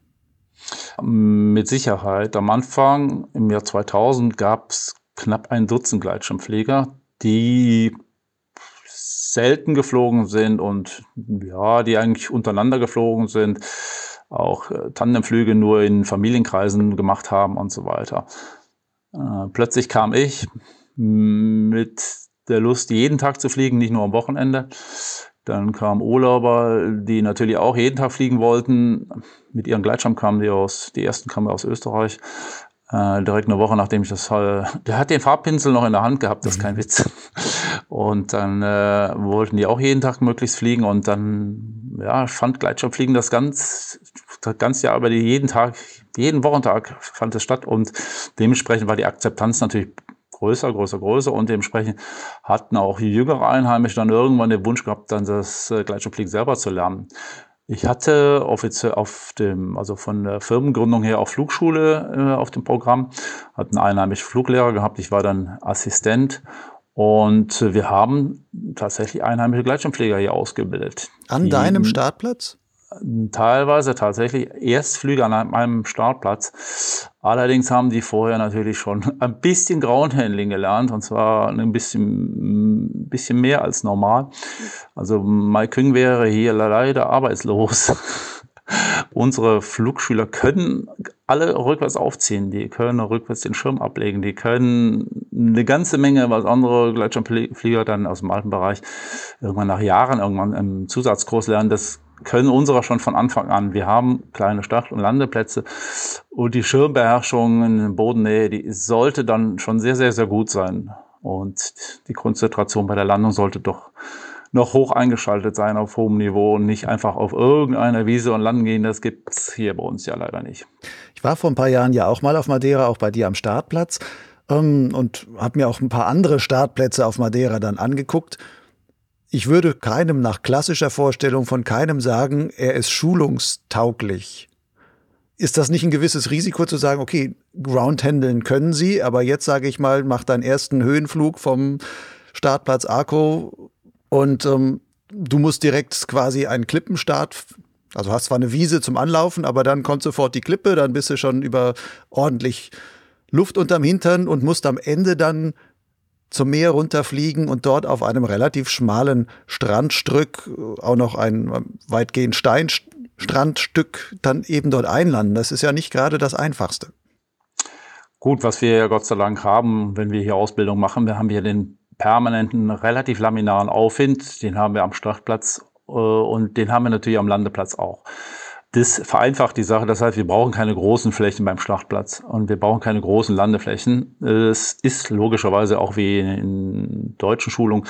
Mit Sicherheit. Am Anfang, im Jahr 2000, gab es knapp ein Dutzend Gleitschirmflieger, die selten geflogen sind und ja, die eigentlich untereinander geflogen sind, auch äh, Tandemflüge nur in Familienkreisen gemacht haben und so weiter. Äh, plötzlich kam ich mit der Lust, jeden Tag zu fliegen, nicht nur am Wochenende. Dann kamen Urlauber, die natürlich auch jeden Tag fliegen wollten. Mit ihren Gleitschirm kamen die aus, die ersten kamen aus Österreich. Äh, direkt eine Woche nachdem ich das, äh, der hat den Farbpinsel noch in der Hand gehabt, das ist kein mhm. Witz. Und dann äh, wollten die auch jeden Tag möglichst fliegen und dann, ja, fand Gleitschirmfliegen das ganz, das ganze Jahr über jeden Tag, jeden Wochentag fand es statt und dementsprechend war die Akzeptanz natürlich größer, größer, größer und dementsprechend hatten auch jüngere Einheimische dann irgendwann den Wunsch gehabt, dann das äh, Gleitschirmfliegen selber zu lernen. Ich hatte offiziell auf dem, also von der Firmengründung her auch Flugschule äh, auf dem Programm, hatten einen einheimischen Fluglehrer gehabt, ich war dann Assistent und wir haben tatsächlich einheimische Gleitschirmflieger hier ausgebildet. An deinem Startplatz? teilweise tatsächlich Erstflüge an einem Startplatz. Allerdings haben die vorher natürlich schon ein bisschen Groundhandling gelernt und zwar ein bisschen, ein bisschen mehr als normal. Also Mike Küng wäre hier leider arbeitslos. Unsere Flugschüler können alle rückwärts aufziehen, die können rückwärts den Schirm ablegen, die können eine ganze Menge, was andere Gleitschirmflieger dann aus dem alten Bereich irgendwann nach Jahren irgendwann im Zusatzkurs lernen. Das können unserer schon von Anfang an. Wir haben kleine Start- und Landeplätze und die Schirmbeherrschung in Bodennähe, die sollte dann schon sehr, sehr, sehr gut sein. Und die Konzentration bei der Landung sollte doch noch hoch eingeschaltet sein auf hohem Niveau und nicht einfach auf irgendeiner Wiese und landen gehen. Das gibt es hier bei uns ja leider nicht. Ich war vor ein paar Jahren ja auch mal auf Madeira, auch bei dir am Startplatz ähm, und habe mir auch ein paar andere Startplätze auf Madeira dann angeguckt. Ich würde keinem nach klassischer Vorstellung von keinem sagen, er ist schulungstauglich. Ist das nicht ein gewisses Risiko zu sagen, okay, Groundhandeln können Sie, aber jetzt sage ich mal, mach deinen ersten Höhenflug vom Startplatz Arco und ähm, du musst direkt quasi einen Klippenstart, also hast zwar eine Wiese zum Anlaufen, aber dann kommt sofort die Klippe, dann bist du schon über ordentlich Luft unterm Hintern und musst am Ende dann zum Meer runterfliegen und dort auf einem relativ schmalen Strandstück, auch noch ein weitgehend Steinstrandstück, dann eben dort einlanden. Das ist ja nicht gerade das Einfachste. Gut, was wir ja Gott sei Dank haben, wenn wir hier Ausbildung machen, wir haben hier den permanenten, relativ laminaren Aufwind, den haben wir am Startplatz äh, und den haben wir natürlich am Landeplatz auch. Das vereinfacht die Sache. Das heißt, wir brauchen keine großen Flächen beim Schlachtplatz und wir brauchen keine großen Landeflächen. Es ist logischerweise auch wie in deutschen Schulungen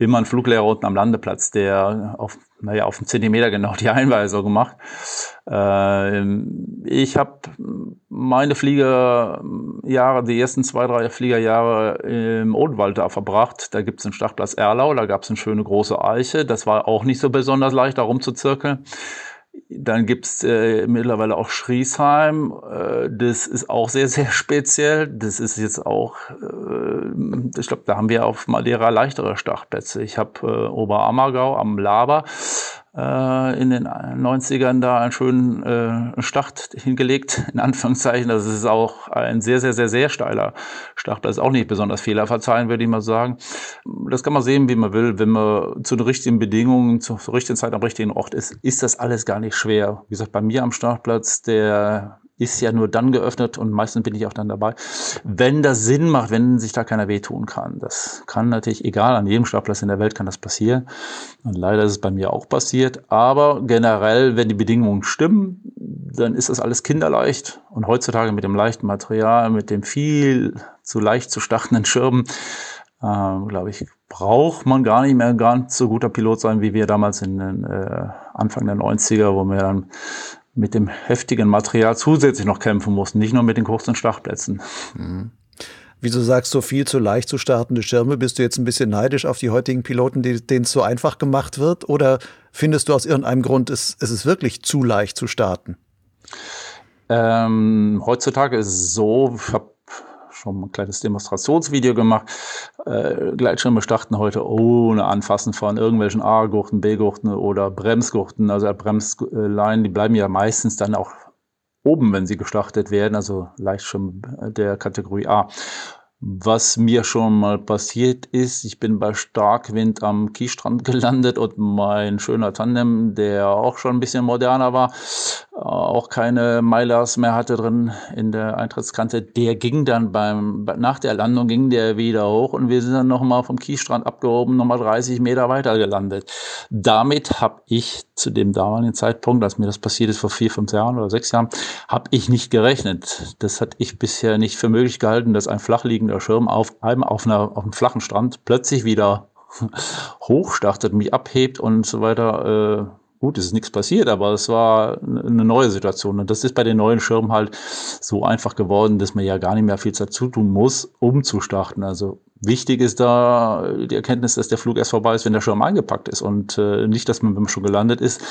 immer ein Fluglehrer unten am Landeplatz, der auf, naja, auf einen Zentimeter genau die Einweisung gemacht. Ähm, ich habe meine Fliegerjahre, die ersten zwei, drei Fliegerjahre im Odenwald da verbracht. Da gibt es einen Startplatz Erlau, da gab es eine schöne große Eiche. Das war auch nicht so besonders leicht, da rumzuzirkeln. Dann gibt's äh, mittlerweile auch Schriesheim. Äh, das ist auch sehr, sehr speziell. Das ist jetzt auch, äh, ich glaube, da haben wir auf Madeira leichtere Startplätze. Ich habe äh, Oberammergau am Laber. Äh, in den 90ern da einen schönen äh, Start hingelegt, in Anführungszeichen. Das ist auch ein sehr, sehr, sehr, sehr steiler Start. Das ist auch nicht besonders fehlerverzeihen, würde ich mal sagen. Das kann man sehen, wie man will. Wenn man zu den richtigen Bedingungen, zur richtigen Zeit am richtigen Ort ist, ist das alles gar nicht schwer. Wie gesagt, bei mir am Startplatz, der ist ja nur dann geöffnet und meistens bin ich auch dann dabei, wenn das Sinn macht, wenn sich da keiner wehtun kann. Das kann natürlich, egal, an jedem Startplatz in der Welt kann das passieren. Und leider ist es bei mir auch passiert. Aber generell, wenn die Bedingungen stimmen, dann ist das alles kinderleicht. Und heutzutage mit dem leichten Material, mit dem viel zu leicht zu startenden Schirmen, äh, glaube ich, braucht man gar nicht mehr ganz so guter Pilot sein, wie wir damals in den äh, Anfang der 90er, wo wir dann mit dem heftigen Material zusätzlich noch kämpfen mussten, nicht nur mit den kurzen Startplätzen. Mhm. Wieso sagst du viel zu leicht zu startende Schirme? Bist du jetzt ein bisschen neidisch auf die heutigen Piloten, denen es so einfach gemacht wird? Oder findest du aus irgendeinem Grund, es, es ist wirklich zu leicht zu starten? Ähm, heutzutage ist es so, ich habe schon ein kleines Demonstrationsvideo gemacht. Äh, Gleitschirme starten heute ohne Anfassen von irgendwelchen A-Gurten, B-Gurten oder Bremsgurten. Also Bremsleinen, die bleiben ja meistens dann auch oben, wenn sie gestartet werden, also Leichtschirm der Kategorie A. Was mir schon mal passiert ist, ich bin bei Starkwind am Kiesstrand gelandet und mein schöner Tandem, der auch schon ein bisschen moderner war, auch keine Milers mehr hatte drin in der Eintrittskante, der ging dann beim, nach der Landung ging der wieder hoch und wir sind dann nochmal vom Kiesstrand abgehoben, nochmal 30 Meter weiter gelandet. Damit habe ich zu dem damaligen Zeitpunkt, als mir das passiert ist vor vier, fünf Jahren oder sechs Jahren, habe ich nicht gerechnet. Das hatte ich bisher nicht für möglich gehalten, dass ein flachliegender Schirm auf einem, auf, einer, auf einem flachen Strand plötzlich wieder hochstartet, mich abhebt und so weiter. Äh, Gut, es ist nichts passiert, aber es war eine neue Situation. Und das ist bei den neuen Schirmen halt so einfach geworden, dass man ja gar nicht mehr viel Zeit zutun muss, um zu starten. Also wichtig ist da die Erkenntnis, dass der Flug erst vorbei ist, wenn der Schirm eingepackt ist und äh, nicht, dass man, wenn man schon gelandet ist,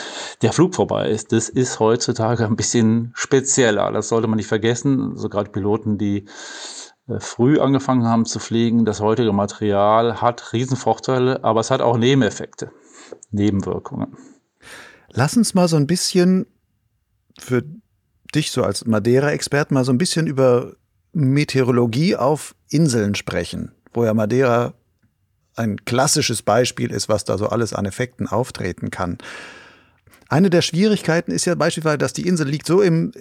der Flug vorbei ist. Das ist heutzutage ein bisschen spezieller. Das sollte man nicht vergessen. Also gerade Piloten, die äh, früh angefangen haben zu fliegen, das heutige Material hat Riesenvorteile, aber es hat auch Nebeneffekte, Nebenwirkungen. Lass uns mal so ein bisschen für dich so als Madeira-Experten mal so ein bisschen über Meteorologie auf Inseln sprechen, wo ja Madeira ein klassisches Beispiel ist, was da so alles an Effekten auftreten kann. Eine der Schwierigkeiten ist ja beispielsweise, dass die Insel liegt so im,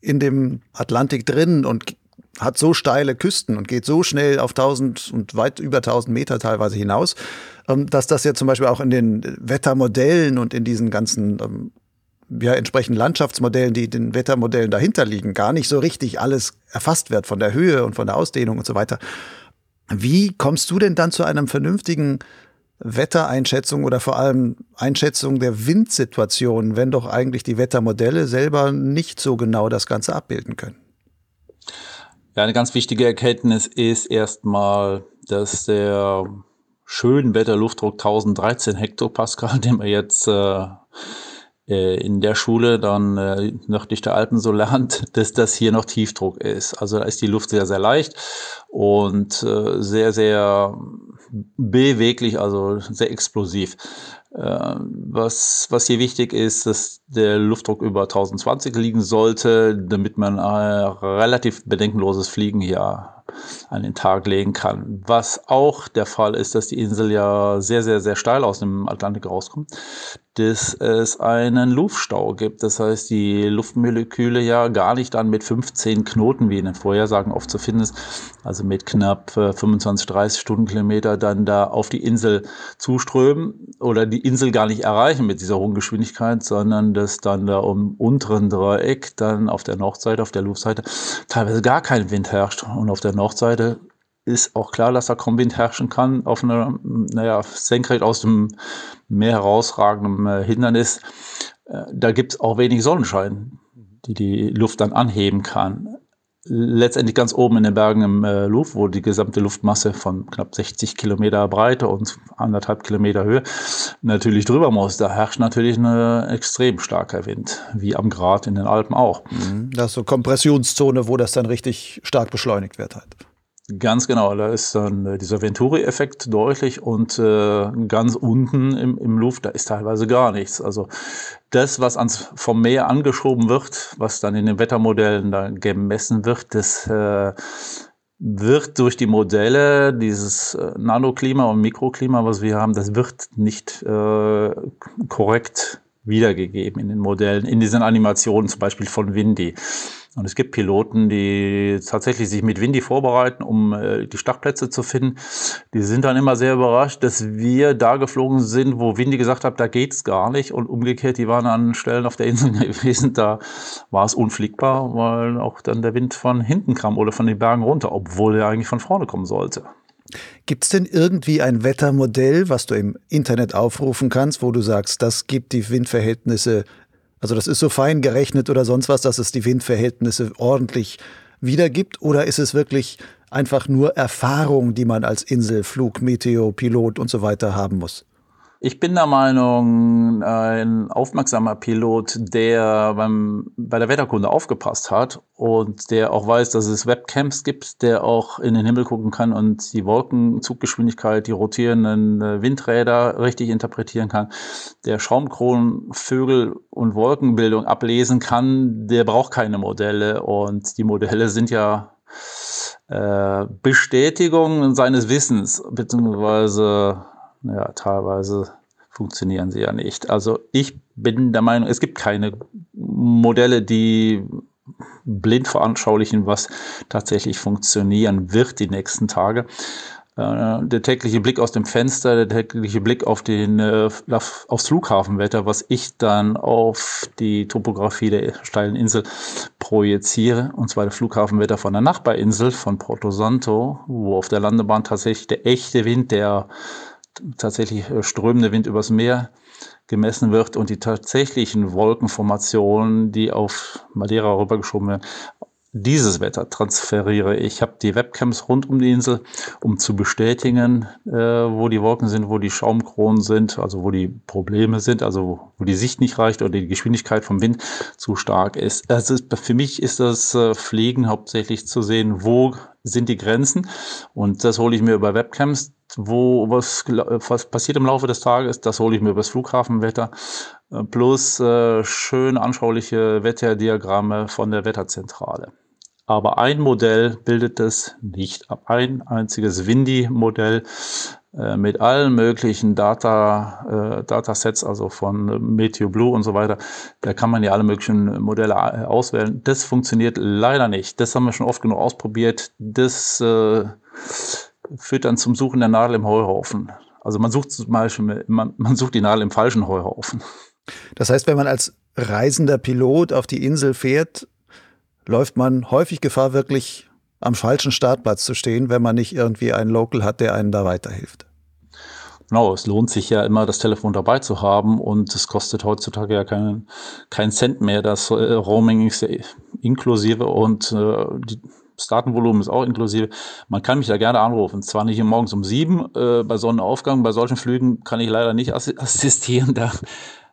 in dem Atlantik drin und hat so steile Küsten und geht so schnell auf 1000 und weit über 1000 Meter teilweise hinaus, ähm, dass das ja zum Beispiel auch in den Wettermodellen und in diesen ganzen ähm, ja, entsprechenden Landschaftsmodellen, die den Wettermodellen dahinter liegen, gar nicht so richtig alles erfasst wird von der Höhe und von der Ausdehnung und so weiter. Wie kommst du denn dann zu einem vernünftigen Wettereinschätzung oder vor allem Einschätzung der Windsituation, wenn doch eigentlich die Wettermodelle selber nicht so genau das Ganze abbilden können? Ja, eine ganz wichtige Erkenntnis ist erstmal, dass der Schönwetterluftdruck 1013 Hektopascal, den wir jetzt äh, äh, in der Schule dann äh, nördlich der Alpen so lernt, dass das hier noch Tiefdruck ist. Also da ist die Luft sehr, sehr leicht und äh, sehr, sehr beweglich, also sehr explosiv. Äh, was, was hier wichtig ist, dass der Luftdruck über 1020 liegen sollte, damit man ein relativ bedenkenloses Fliegen hier an den Tag legen kann. Was auch der Fall ist, dass die Insel ja sehr, sehr, sehr steil aus dem Atlantik rauskommt dass es einen Luftstau gibt. Das heißt, die Luftmoleküle ja gar nicht dann mit 15 Knoten, wie in den Vorhersagen oft zu finden ist, also mit knapp 25, äh, 30 Stundenkilometer dann da auf die Insel zuströmen oder die Insel gar nicht erreichen mit dieser hohen Geschwindigkeit, sondern dass dann da um unteren Dreieck dann auf der Nordseite, auf der Luftseite teilweise gar kein Wind herrscht und auf der Nordseite ist auch klar, dass da kaum Wind herrschen kann auf einer, naja, senkrecht aus dem Meer herausragenden äh, Hindernis. Äh, da gibt es auch wenig Sonnenschein, die die Luft dann anheben kann. Letztendlich ganz oben in den Bergen im äh, Luft, wo die gesamte Luftmasse von knapp 60 Kilometer Breite und anderthalb Kilometer Höhe natürlich drüber muss. Da herrscht natürlich ein extrem starker Wind, wie am Grat in den Alpen auch. Mhm. Das ist so Kompressionszone, wo das dann richtig stark beschleunigt wird halt. Ganz genau, da ist dann äh, dieser Venturi-Effekt deutlich und äh, ganz unten im, im Luft, da ist teilweise gar nichts. Also das, was ans, vom Meer angeschoben wird, was dann in den Wettermodellen da gemessen wird, das äh, wird durch die Modelle, dieses äh, Nanoklima und Mikroklima, was wir haben, das wird nicht äh, korrekt wiedergegeben in den Modellen, in diesen Animationen zum Beispiel von Windy. Und es gibt Piloten, die tatsächlich sich mit Windy vorbereiten, um äh, die Startplätze zu finden. Die sind dann immer sehr überrascht, dass wir da geflogen sind, wo Windy gesagt hat, da geht's gar nicht. Und umgekehrt, die waren an Stellen auf der Insel gewesen, da war es unfliegbar, weil auch dann der Wind von hinten kam oder von den Bergen runter, obwohl er eigentlich von vorne kommen sollte. Gibt es denn irgendwie ein Wettermodell, was du im Internet aufrufen kannst, wo du sagst, das gibt die Windverhältnisse also das ist so fein gerechnet oder sonst was, dass es die Windverhältnisse ordentlich wiedergibt? Oder ist es wirklich einfach nur Erfahrung, die man als Inselflug, Meteo, Pilot und so weiter haben muss? Ich bin der Meinung, ein aufmerksamer Pilot, der beim, bei der Wetterkunde aufgepasst hat und der auch weiß, dass es Webcams gibt, der auch in den Himmel gucken kann und die Wolkenzuggeschwindigkeit, die rotierenden äh, Windräder richtig interpretieren kann, der Schaumkronen, Vögel und Wolkenbildung ablesen kann, der braucht keine Modelle und die Modelle sind ja äh, Bestätigung seines Wissens, beziehungsweise ja, teilweise funktionieren sie ja nicht. Also ich bin der Meinung, es gibt keine Modelle, die blind veranschaulichen, was tatsächlich funktionieren wird die nächsten Tage. Äh, der tägliche Blick aus dem Fenster, der tägliche Blick auf den, äh, aufs Flughafenwetter, was ich dann auf die Topografie der steilen Insel projiziere, und zwar das Flughafenwetter von der Nachbarinsel, von Porto Santo, wo auf der Landebahn tatsächlich der echte Wind, der tatsächlich äh, strömende Wind übers Meer gemessen wird und die tatsächlichen Wolkenformationen, die auf Madeira rübergeschoben werden, dieses Wetter transferiere. Ich habe die Webcams rund um die Insel, um zu bestätigen, äh, wo die Wolken sind, wo die Schaumkronen sind, also wo die Probleme sind, also wo die Sicht nicht reicht oder die Geschwindigkeit vom Wind zu stark ist. Also für mich ist das äh, Fliegen hauptsächlich zu sehen, wo sind die Grenzen und das hole ich mir über Webcams wo was, was passiert im Laufe des Tages, das hole ich mir über das Flughafenwetter, äh, plus äh, schön anschauliche Wetterdiagramme von der Wetterzentrale. Aber ein Modell bildet es nicht ab. Ein einziges Windy-Modell äh, mit allen möglichen Data, äh, Datasets, also von Meteo Blue und so weiter. Da kann man ja alle möglichen Modelle äh, auswählen. Das funktioniert leider nicht. Das haben wir schon oft genug ausprobiert. Das äh, führt dann zum Suchen der Nadel im Heuhaufen. Also man sucht zum Beispiel, man, man sucht die Nadel im falschen Heuhaufen. Das heißt, wenn man als reisender Pilot auf die Insel fährt, läuft man häufig Gefahr, wirklich am falschen Startplatz zu stehen, wenn man nicht irgendwie einen Local hat, der einen da weiterhilft. Genau, es lohnt sich ja immer, das Telefon dabei zu haben und es kostet heutzutage ja keinen kein Cent mehr. Das äh, Roaming ist ja inklusive und äh, die, das Datenvolumen ist auch inklusive. Man kann mich da gerne anrufen. Zwar nicht morgens um sieben äh, bei Sonnenaufgang, bei solchen Flügen kann ich leider nicht assistieren. Da,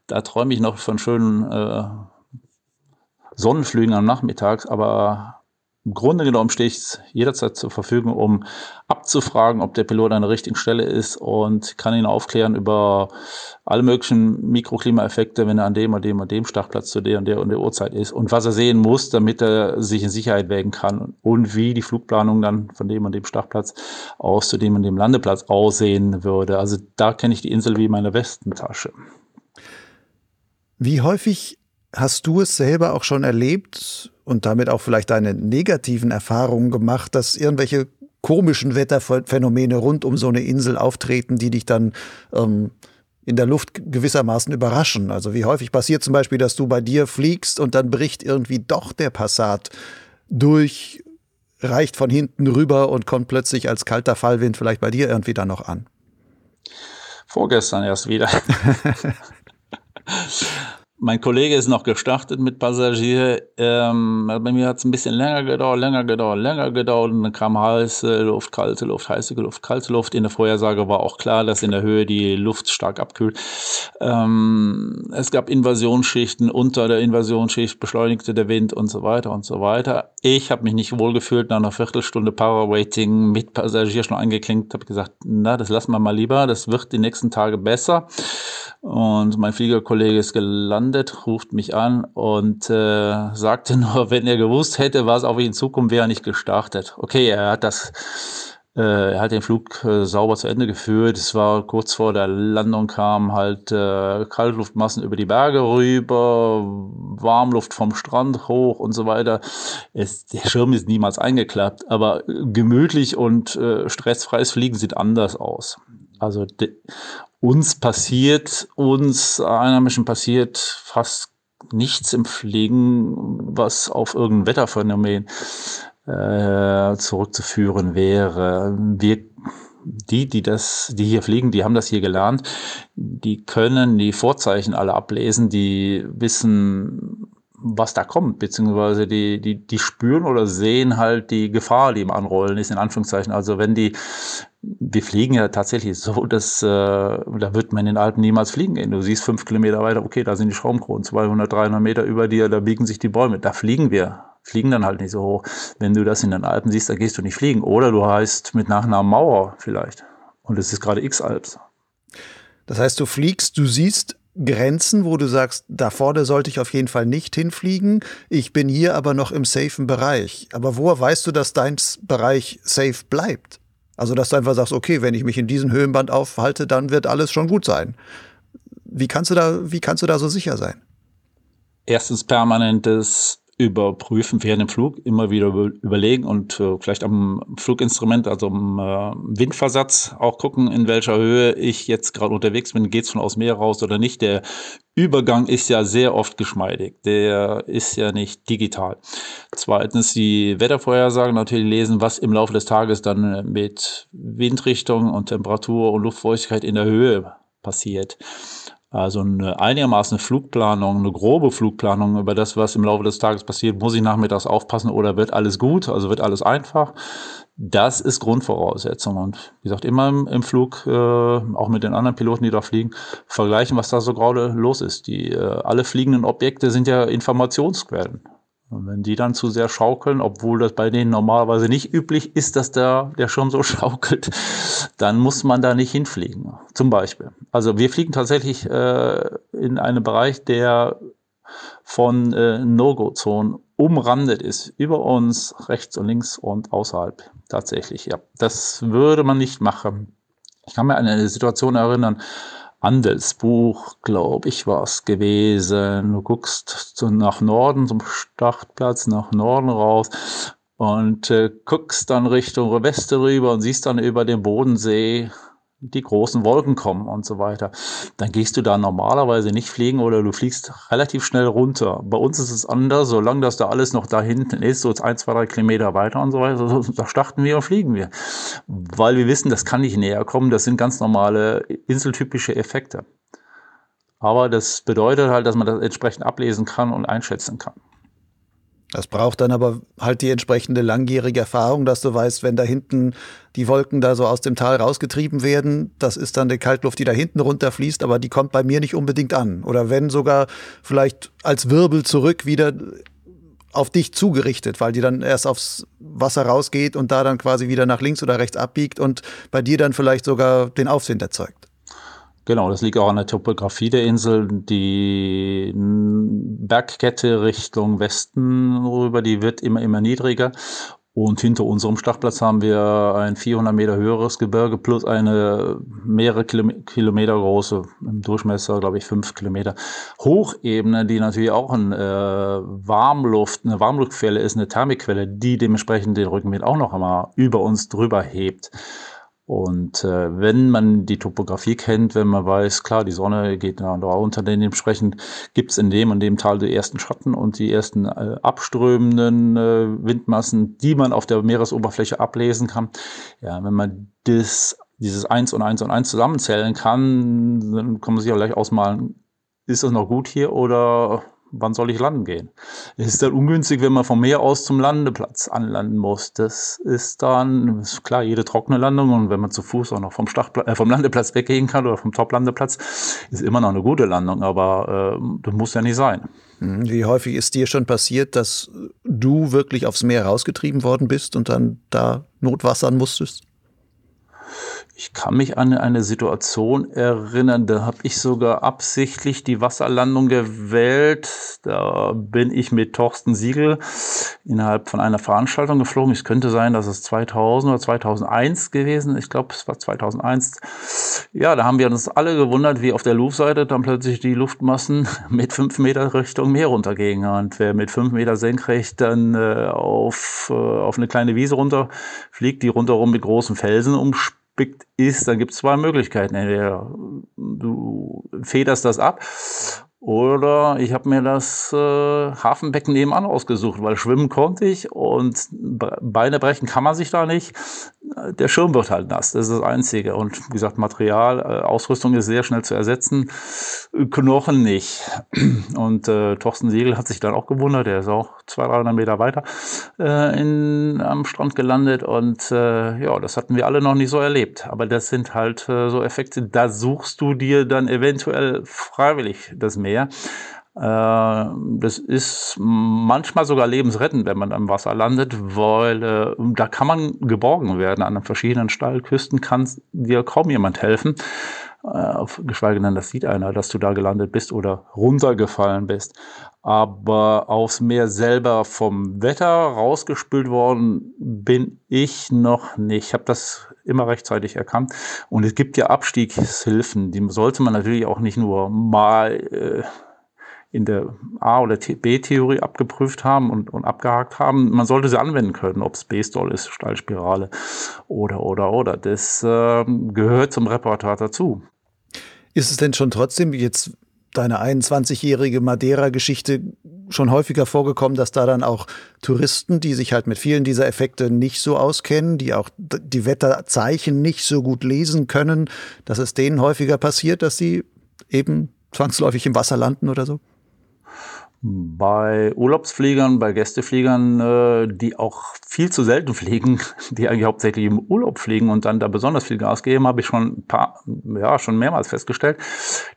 da träume ich noch von schönen äh, Sonnenflügen am Nachmittag, aber im Grunde genommen stehe ich jederzeit zur Verfügung, um abzufragen, ob der Pilot an der richtigen Stelle ist und kann ihn aufklären über alle möglichen Mikroklimaeffekte, wenn er an dem und dem und dem Startplatz zu der und der und der Uhrzeit ist und was er sehen muss, damit er sich in Sicherheit wägen kann und wie die Flugplanung dann von dem und dem Startplatz aus zu dem und dem Landeplatz aussehen würde. Also da kenne ich die Insel wie meine Westentasche. Wie häufig hast du es selber auch schon erlebt, und damit auch vielleicht deine negativen Erfahrungen gemacht, dass irgendwelche komischen Wetterphänomene rund um so eine Insel auftreten, die dich dann ähm, in der Luft gewissermaßen überraschen. Also wie häufig passiert zum Beispiel, dass du bei dir fliegst und dann bricht irgendwie doch der Passat durch, reicht von hinten rüber und kommt plötzlich als kalter Fallwind vielleicht bei dir irgendwie dann noch an. Vorgestern erst wieder. mein Kollege ist noch gestartet mit Passagier. Ähm, bei mir hat es ein bisschen länger gedauert, länger gedauert, länger gedauert. Und dann kam heiße Luft, kalte Luft, heiße Luft, kalte Luft. In der Vorhersage war auch klar, dass in der Höhe die Luft stark abkühlt. Ähm, es gab Invasionsschichten. Unter der Invasionsschicht beschleunigte der Wind und so weiter und so weiter. Ich habe mich nicht wohlgefühlt. Nach einer Viertelstunde Power-Waiting mit Passagier schon eingeklinkt. Habe gesagt, na, das lassen wir mal lieber. Das wird die nächsten Tage besser. Und mein Fliegerkollege ist gelandet, ruft mich an und äh, sagte nur, wenn er gewusst hätte, was auf ihn zukommt, wäre er nicht gestartet. Okay, er hat das, er hat den Flug äh, sauber zu Ende geführt. Es war kurz vor der Landung kam halt äh, Kaltluftmassen über die Berge rüber, Warmluft vom Strand hoch und so weiter. Es, der Schirm ist niemals eingeklappt, aber gemütlich und äh, stressfreies Fliegen sieht anders aus. Also uns passiert, uns Einheimischen passiert fast nichts im Fliegen, was auf irgendein Wetterphänomen äh, zurückzuführen wäre. Wir, die, die das, die hier fliegen, die haben das hier gelernt, die können die Vorzeichen alle ablesen, die wissen, was da kommt, beziehungsweise die, die, die spüren oder sehen halt die Gefahr, die im Anrollen ist, in Anführungszeichen. Also wenn die, wir fliegen ja tatsächlich so, dass äh, da wird man in den Alpen niemals fliegen gehen. Du siehst fünf Kilometer weiter, okay, da sind die Schraubenkronen, 200, 300 Meter über dir, da biegen sich die Bäume. Da fliegen wir, fliegen dann halt nicht so hoch. Wenn du das in den Alpen siehst, da gehst du nicht fliegen. Oder du heißt mit Nachnamen Mauer vielleicht. Und es ist gerade X-Alps. Das heißt, du fliegst, du siehst Grenzen, wo du sagst, da vorne sollte ich auf jeden Fall nicht hinfliegen. Ich bin hier aber noch im safen Bereich. Aber woher weißt du, dass dein Bereich safe bleibt? Also, dass du einfach sagst, okay, wenn ich mich in diesem Höhenband aufhalte, dann wird alles schon gut sein. Wie kannst du da, wie kannst du da so sicher sein? Erstens permanentes überprüfen während dem Flug, immer wieder überlegen und äh, vielleicht am Fluginstrument, also am äh, Windversatz auch gucken, in welcher Höhe ich jetzt gerade unterwegs bin, geht es schon aus Meer raus oder nicht. Der Übergang ist ja sehr oft geschmeidig, der ist ja nicht digital. Zweitens die Wettervorhersagen natürlich lesen, was im Laufe des Tages dann mit Windrichtung und Temperatur und Luftfeuchtigkeit in der Höhe passiert. Also eine einigermaßen Flugplanung, eine grobe Flugplanung über das, was im Laufe des Tages passiert, muss ich nachmittags aufpassen oder wird alles gut, also wird alles einfach. Das ist Grundvoraussetzung. Und wie gesagt, immer im, im Flug, äh, auch mit den anderen Piloten, die da fliegen, vergleichen, was da so gerade los ist. Die, äh, alle fliegenden Objekte sind ja Informationsquellen. Und wenn die dann zu sehr schaukeln, obwohl das bei denen normalerweise nicht üblich ist, dass der, der Schirm so schaukelt, dann muss man da nicht hinfliegen. Zum Beispiel. Also wir fliegen tatsächlich äh, in einen Bereich, der von äh, No-Go-Zonen umrandet ist. Über uns, rechts und links und außerhalb. Tatsächlich, ja. Das würde man nicht machen. Ich kann mir an eine Situation erinnern, Handelsbuch, glaube ich, war es gewesen. Du guckst so nach Norden, zum Startplatz, nach Norden raus und äh, guckst dann Richtung Weste rüber und siehst dann über den Bodensee die großen Wolken kommen und so weiter, dann gehst du da normalerweise nicht fliegen oder du fliegst relativ schnell runter. Bei uns ist es anders, solange das da alles noch da hinten ist, so ein, zwei, drei Kilometer weiter und so weiter, da starten wir und fliegen wir. Weil wir wissen, das kann nicht näher kommen, das sind ganz normale inseltypische Effekte. Aber das bedeutet halt, dass man das entsprechend ablesen kann und einschätzen kann. Das braucht dann aber halt die entsprechende langjährige Erfahrung, dass du weißt, wenn da hinten die Wolken da so aus dem Tal rausgetrieben werden, das ist dann die Kaltluft, die da hinten runterfließt, aber die kommt bei mir nicht unbedingt an. Oder wenn sogar vielleicht als Wirbel zurück wieder auf dich zugerichtet, weil die dann erst aufs Wasser rausgeht und da dann quasi wieder nach links oder rechts abbiegt und bei dir dann vielleicht sogar den Aufwind erzeugt. Genau, das liegt auch an der Topografie der Insel. Die Bergkette Richtung Westen rüber, die wird immer, immer niedriger. Und hinter unserem Startplatz haben wir ein 400 Meter höheres Gebirge plus eine mehrere Kilometer große, im Durchmesser glaube ich fünf Kilometer, Hochebene, die natürlich auch ein, äh, Warmluft, eine Warmluftquelle ist, eine Thermikquelle, die dementsprechend den Rückenwind auch noch einmal über uns drüber hebt. Und äh, wenn man die Topografie kennt, wenn man weiß, klar, die Sonne geht da unter, dementsprechend gibt es in dem und dem Tal die ersten Schatten und die ersten äh, abströmenden äh, Windmassen, die man auf der Meeresoberfläche ablesen kann. Ja, wenn man das, dieses 1 und 1 und 1 zusammenzählen kann, dann kann man sich auch gleich ausmalen, ist es noch gut hier oder wann soll ich landen gehen? Es ist dann ungünstig, wenn man vom Meer aus zum Landeplatz anlanden muss. Das ist dann, ist klar, jede trockene Landung und wenn man zu Fuß auch noch vom, äh, vom Landeplatz weggehen kann oder vom Top-Landeplatz, ist immer noch eine gute Landung, aber äh, das muss ja nicht sein. Hm, wie häufig ist dir schon passiert, dass du wirklich aufs Meer rausgetrieben worden bist und dann da notwassern musstest? Ich kann mich an eine Situation erinnern, da habe ich sogar absichtlich die Wasserlandung gewählt. Da bin ich mit Thorsten Siegel innerhalb von einer Veranstaltung geflogen. Es könnte sein, dass es 2000 oder 2001 gewesen. Ich glaube, es war 2001. Ja, da haben wir uns alle gewundert, wie auf der Luftseite dann plötzlich die Luftmassen mit fünf Meter Richtung Meer runtergingen. Und wer mit fünf Meter senkrecht dann äh, auf, äh, auf eine kleine Wiese runterfliegt, die rundherum mit großen Felsen umspielt, gespickt ist, dann gibt es zwei Möglichkeiten. Entweder du federst das ab oder ich habe mir das äh, Hafenbecken nebenan ausgesucht, weil schwimmen konnte ich und Beine brechen kann man sich da nicht. Der Schirm wird halt nass, das ist das Einzige. Und wie gesagt, Material, äh, Ausrüstung ist sehr schnell zu ersetzen, Knochen nicht. Und äh, Thorsten Siegel hat sich dann auch gewundert, der ist auch 200, 300 Meter weiter äh, in, am Strand gelandet. Und äh, ja, das hatten wir alle noch nicht so erlebt. Aber das sind halt äh, so Effekte, da suchst du dir dann eventuell freiwillig das Meer das ist manchmal sogar lebensrettend, wenn man am Wasser landet, weil äh, da kann man geborgen werden. An verschiedenen Steilküsten kann dir kaum jemand helfen. Äh, geschweige denn, das sieht einer, dass du da gelandet bist oder runtergefallen bist. Aber aufs Meer selber vom Wetter rausgespült worden bin ich noch nicht. Ich habe das immer rechtzeitig erkannt. Und es gibt ja Abstiegshilfen, die sollte man natürlich auch nicht nur mal äh, in der A- oder B-Theorie abgeprüft haben und, und abgehakt haben. Man sollte sie anwenden können, ob es B-Stall ist, Steilspirale oder, oder, oder. Das äh, gehört zum Repertoire dazu. Ist es denn schon trotzdem jetzt deine 21-jährige Madeira-Geschichte schon häufiger vorgekommen, dass da dann auch Touristen, die sich halt mit vielen dieser Effekte nicht so auskennen, die auch die Wetterzeichen nicht so gut lesen können, dass es denen häufiger passiert, dass sie eben zwangsläufig im Wasser landen oder so? Bei Urlaubsfliegern, bei Gästefliegern, äh, die auch viel zu selten fliegen, die eigentlich hauptsächlich im Urlaub fliegen und dann da besonders viel Gas geben, habe ich schon ein paar, ja, schon mehrmals festgestellt,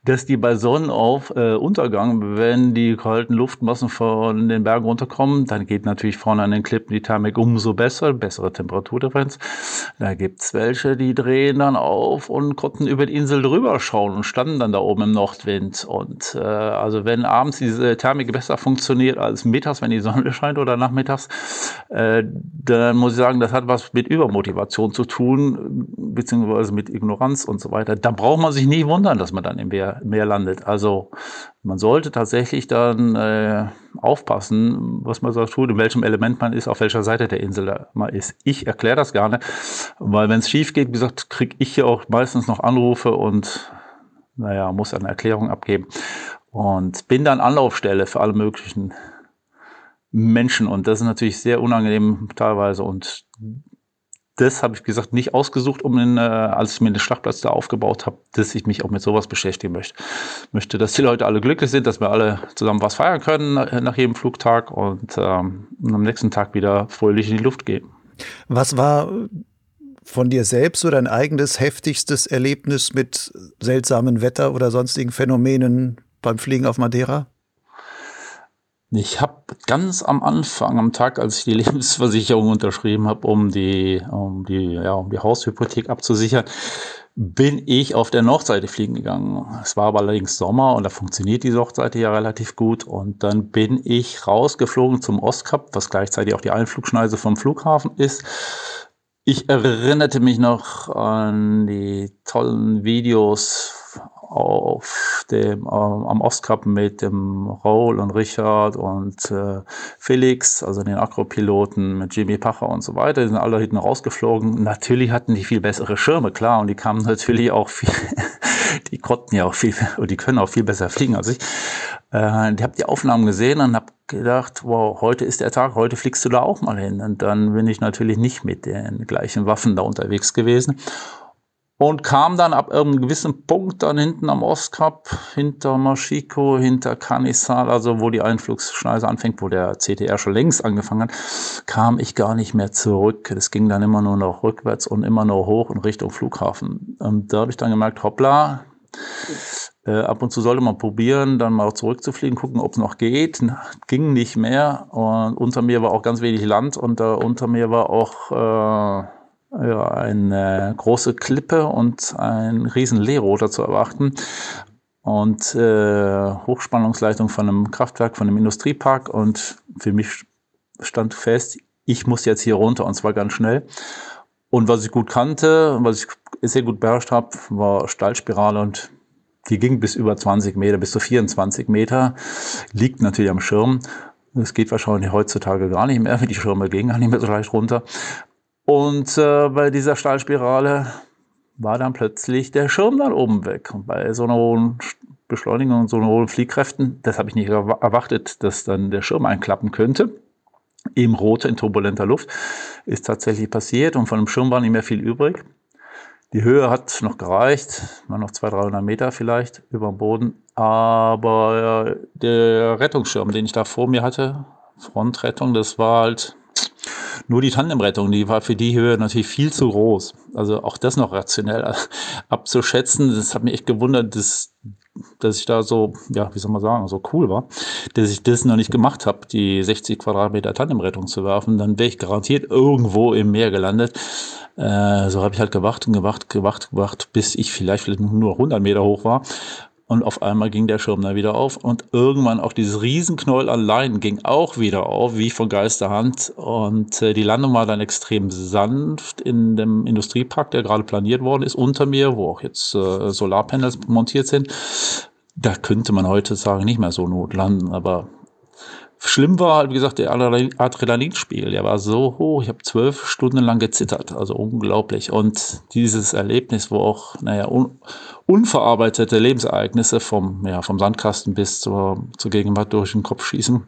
dass die bei Sonnenuntergang, äh, wenn die kalten Luftmassen von den Bergen runterkommen, dann geht natürlich vorne an den Klippen die Thermik umso besser, bessere Temperaturdifferenz. Da gibt's welche, die drehen dann auf und konnten über die Insel drüber schauen und standen dann da oben im Nordwind. Und äh, also wenn abends diese Thermik besser funktioniert als mittags, wenn die Sonne scheint oder nachmittags, äh, dann muss ich sagen, das hat was mit Übermotivation zu tun, beziehungsweise mit Ignoranz und so weiter. Da braucht man sich nie wundern, dass man dann im Meer, landet. Also man sollte tatsächlich dann äh, aufpassen, was man so tut, in welchem Element man ist, auf welcher Seite der Insel man ist. Ich erkläre das gerne, weil wenn es schief geht, wie gesagt, kriege ich ja auch meistens noch Anrufe und naja, muss eine Erklärung abgeben. Und bin dann Anlaufstelle für alle möglichen Menschen. Und das ist natürlich sehr unangenehm teilweise. Und das habe ich gesagt nicht ausgesucht, um in, äh, als ich mir den Schlachtplatz da aufgebaut habe, dass ich mich auch mit sowas beschäftigen möchte. Ich möchte, dass die Leute alle glücklich sind, dass wir alle zusammen was feiern können nach, jedem Flugtag und ähm, am nächsten Tag wieder fröhlich in die Luft gehen. Was war von dir selbst so dein eigenes heftigstes Erlebnis mit seltsamen Wetter oder sonstigen Phänomenen beim Fliegen auf Madeira? Ich habe ganz am Anfang, am Tag, als ich die Lebensversicherung unterschrieben habe, um die, um die, ja, um die Haushypothek abzusichern, bin ich auf der Nordseite fliegen gegangen. Es war aber allerdings Sommer und da funktioniert die Nordseite ja relativ gut. Und dann bin ich rausgeflogen zum Ostkap, was gleichzeitig auch die Einflugschneise vom Flughafen ist. Ich erinnerte mich noch an die tollen Videos auf dem, äh, am Ostkap mit dem Raul und Richard und äh, Felix, also den Akropiloten mit Jimmy Pacher und so weiter. Die sind alle hinten rausgeflogen. Natürlich hatten die viel bessere Schirme, klar, und die kamen natürlich auch viel, die konnten ja auch viel, und die können auch viel besser fliegen als ich. Äh, ich habe die Aufnahmen gesehen und habe gedacht, wow, heute ist der Tag, heute fliegst du da auch mal hin. Und dann bin ich natürlich nicht mit den gleichen Waffen da unterwegs gewesen und kam dann ab irgendeinem gewissen Punkt dann hinten am Ostkap, hinter Machiko, hinter Canisal, also wo die Einflugsschneise anfängt, wo der CTR schon längst angefangen hat, kam ich gar nicht mehr zurück. Es ging dann immer nur noch rückwärts und immer nur hoch in Richtung Flughafen. Und da habe ich dann gemerkt, hoppla, äh, ab und zu sollte man probieren, dann mal zurückzufliegen, gucken, ob es noch geht. Ging nicht mehr. Und unter mir war auch ganz wenig Land und äh, unter mir war auch äh, eine große Klippe und ein riesen Leerroter zu erwarten und äh, Hochspannungsleitung von einem Kraftwerk, von einem Industriepark und für mich stand fest, ich muss jetzt hier runter und zwar ganz schnell. Und was ich gut kannte, was ich sehr gut beherrscht habe, war Stahlspirale und die ging bis über 20 Meter, bis zu 24 Meter, liegt natürlich am Schirm. Das geht wahrscheinlich heutzutage gar nicht mehr, die Schirme gehen gar nicht mehr so leicht runter. Und äh, bei dieser Stahlspirale war dann plötzlich der Schirm dann oben weg. Und bei so einer hohen Beschleunigung und so einer hohen Fliehkräften, das habe ich nicht erwartet, dass dann der Schirm einklappen könnte. Im Rote in turbulenter Luft ist tatsächlich passiert und von dem Schirm war nicht mehr viel übrig. Die Höhe hat noch gereicht, war noch 200, 300 Meter vielleicht über dem Boden. Aber äh, der Rettungsschirm, den ich da vor mir hatte, Frontrettung, das war halt nur die Tandemrettung, die war für die Höhe natürlich viel zu groß. Also auch das noch rationell abzuschätzen. Das hat mich echt gewundert, dass, dass ich da so, ja, wie soll man sagen, so cool war, dass ich das noch nicht gemacht habe, die 60 Quadratmeter Tandemrettung zu werfen. Dann wäre ich garantiert irgendwo im Meer gelandet. Äh, so habe ich halt gewacht und gewacht, gewacht, gewacht, bis ich vielleicht, vielleicht nur 100 Meter hoch war. Und auf einmal ging der Schirm dann wieder auf und irgendwann auch dieses Riesenknäuel allein ging auch wieder auf, wie von Geisterhand. Und äh, die Landung war dann extrem sanft in dem Industriepark, der gerade planiert worden ist, unter mir, wo auch jetzt äh, Solarpanels montiert sind. Da könnte man heute sagen, nicht mehr so not landen, aber Schlimm war halt, wie gesagt, der Adrenalinspiegel. Der war so hoch. Ich habe zwölf Stunden lang gezittert. Also unglaublich. Und dieses Erlebnis, wo auch, naja, un unverarbeitete Lebensereignisse vom, ja, vom Sandkasten bis zur, zur Gegenwart durch den Kopf schießen.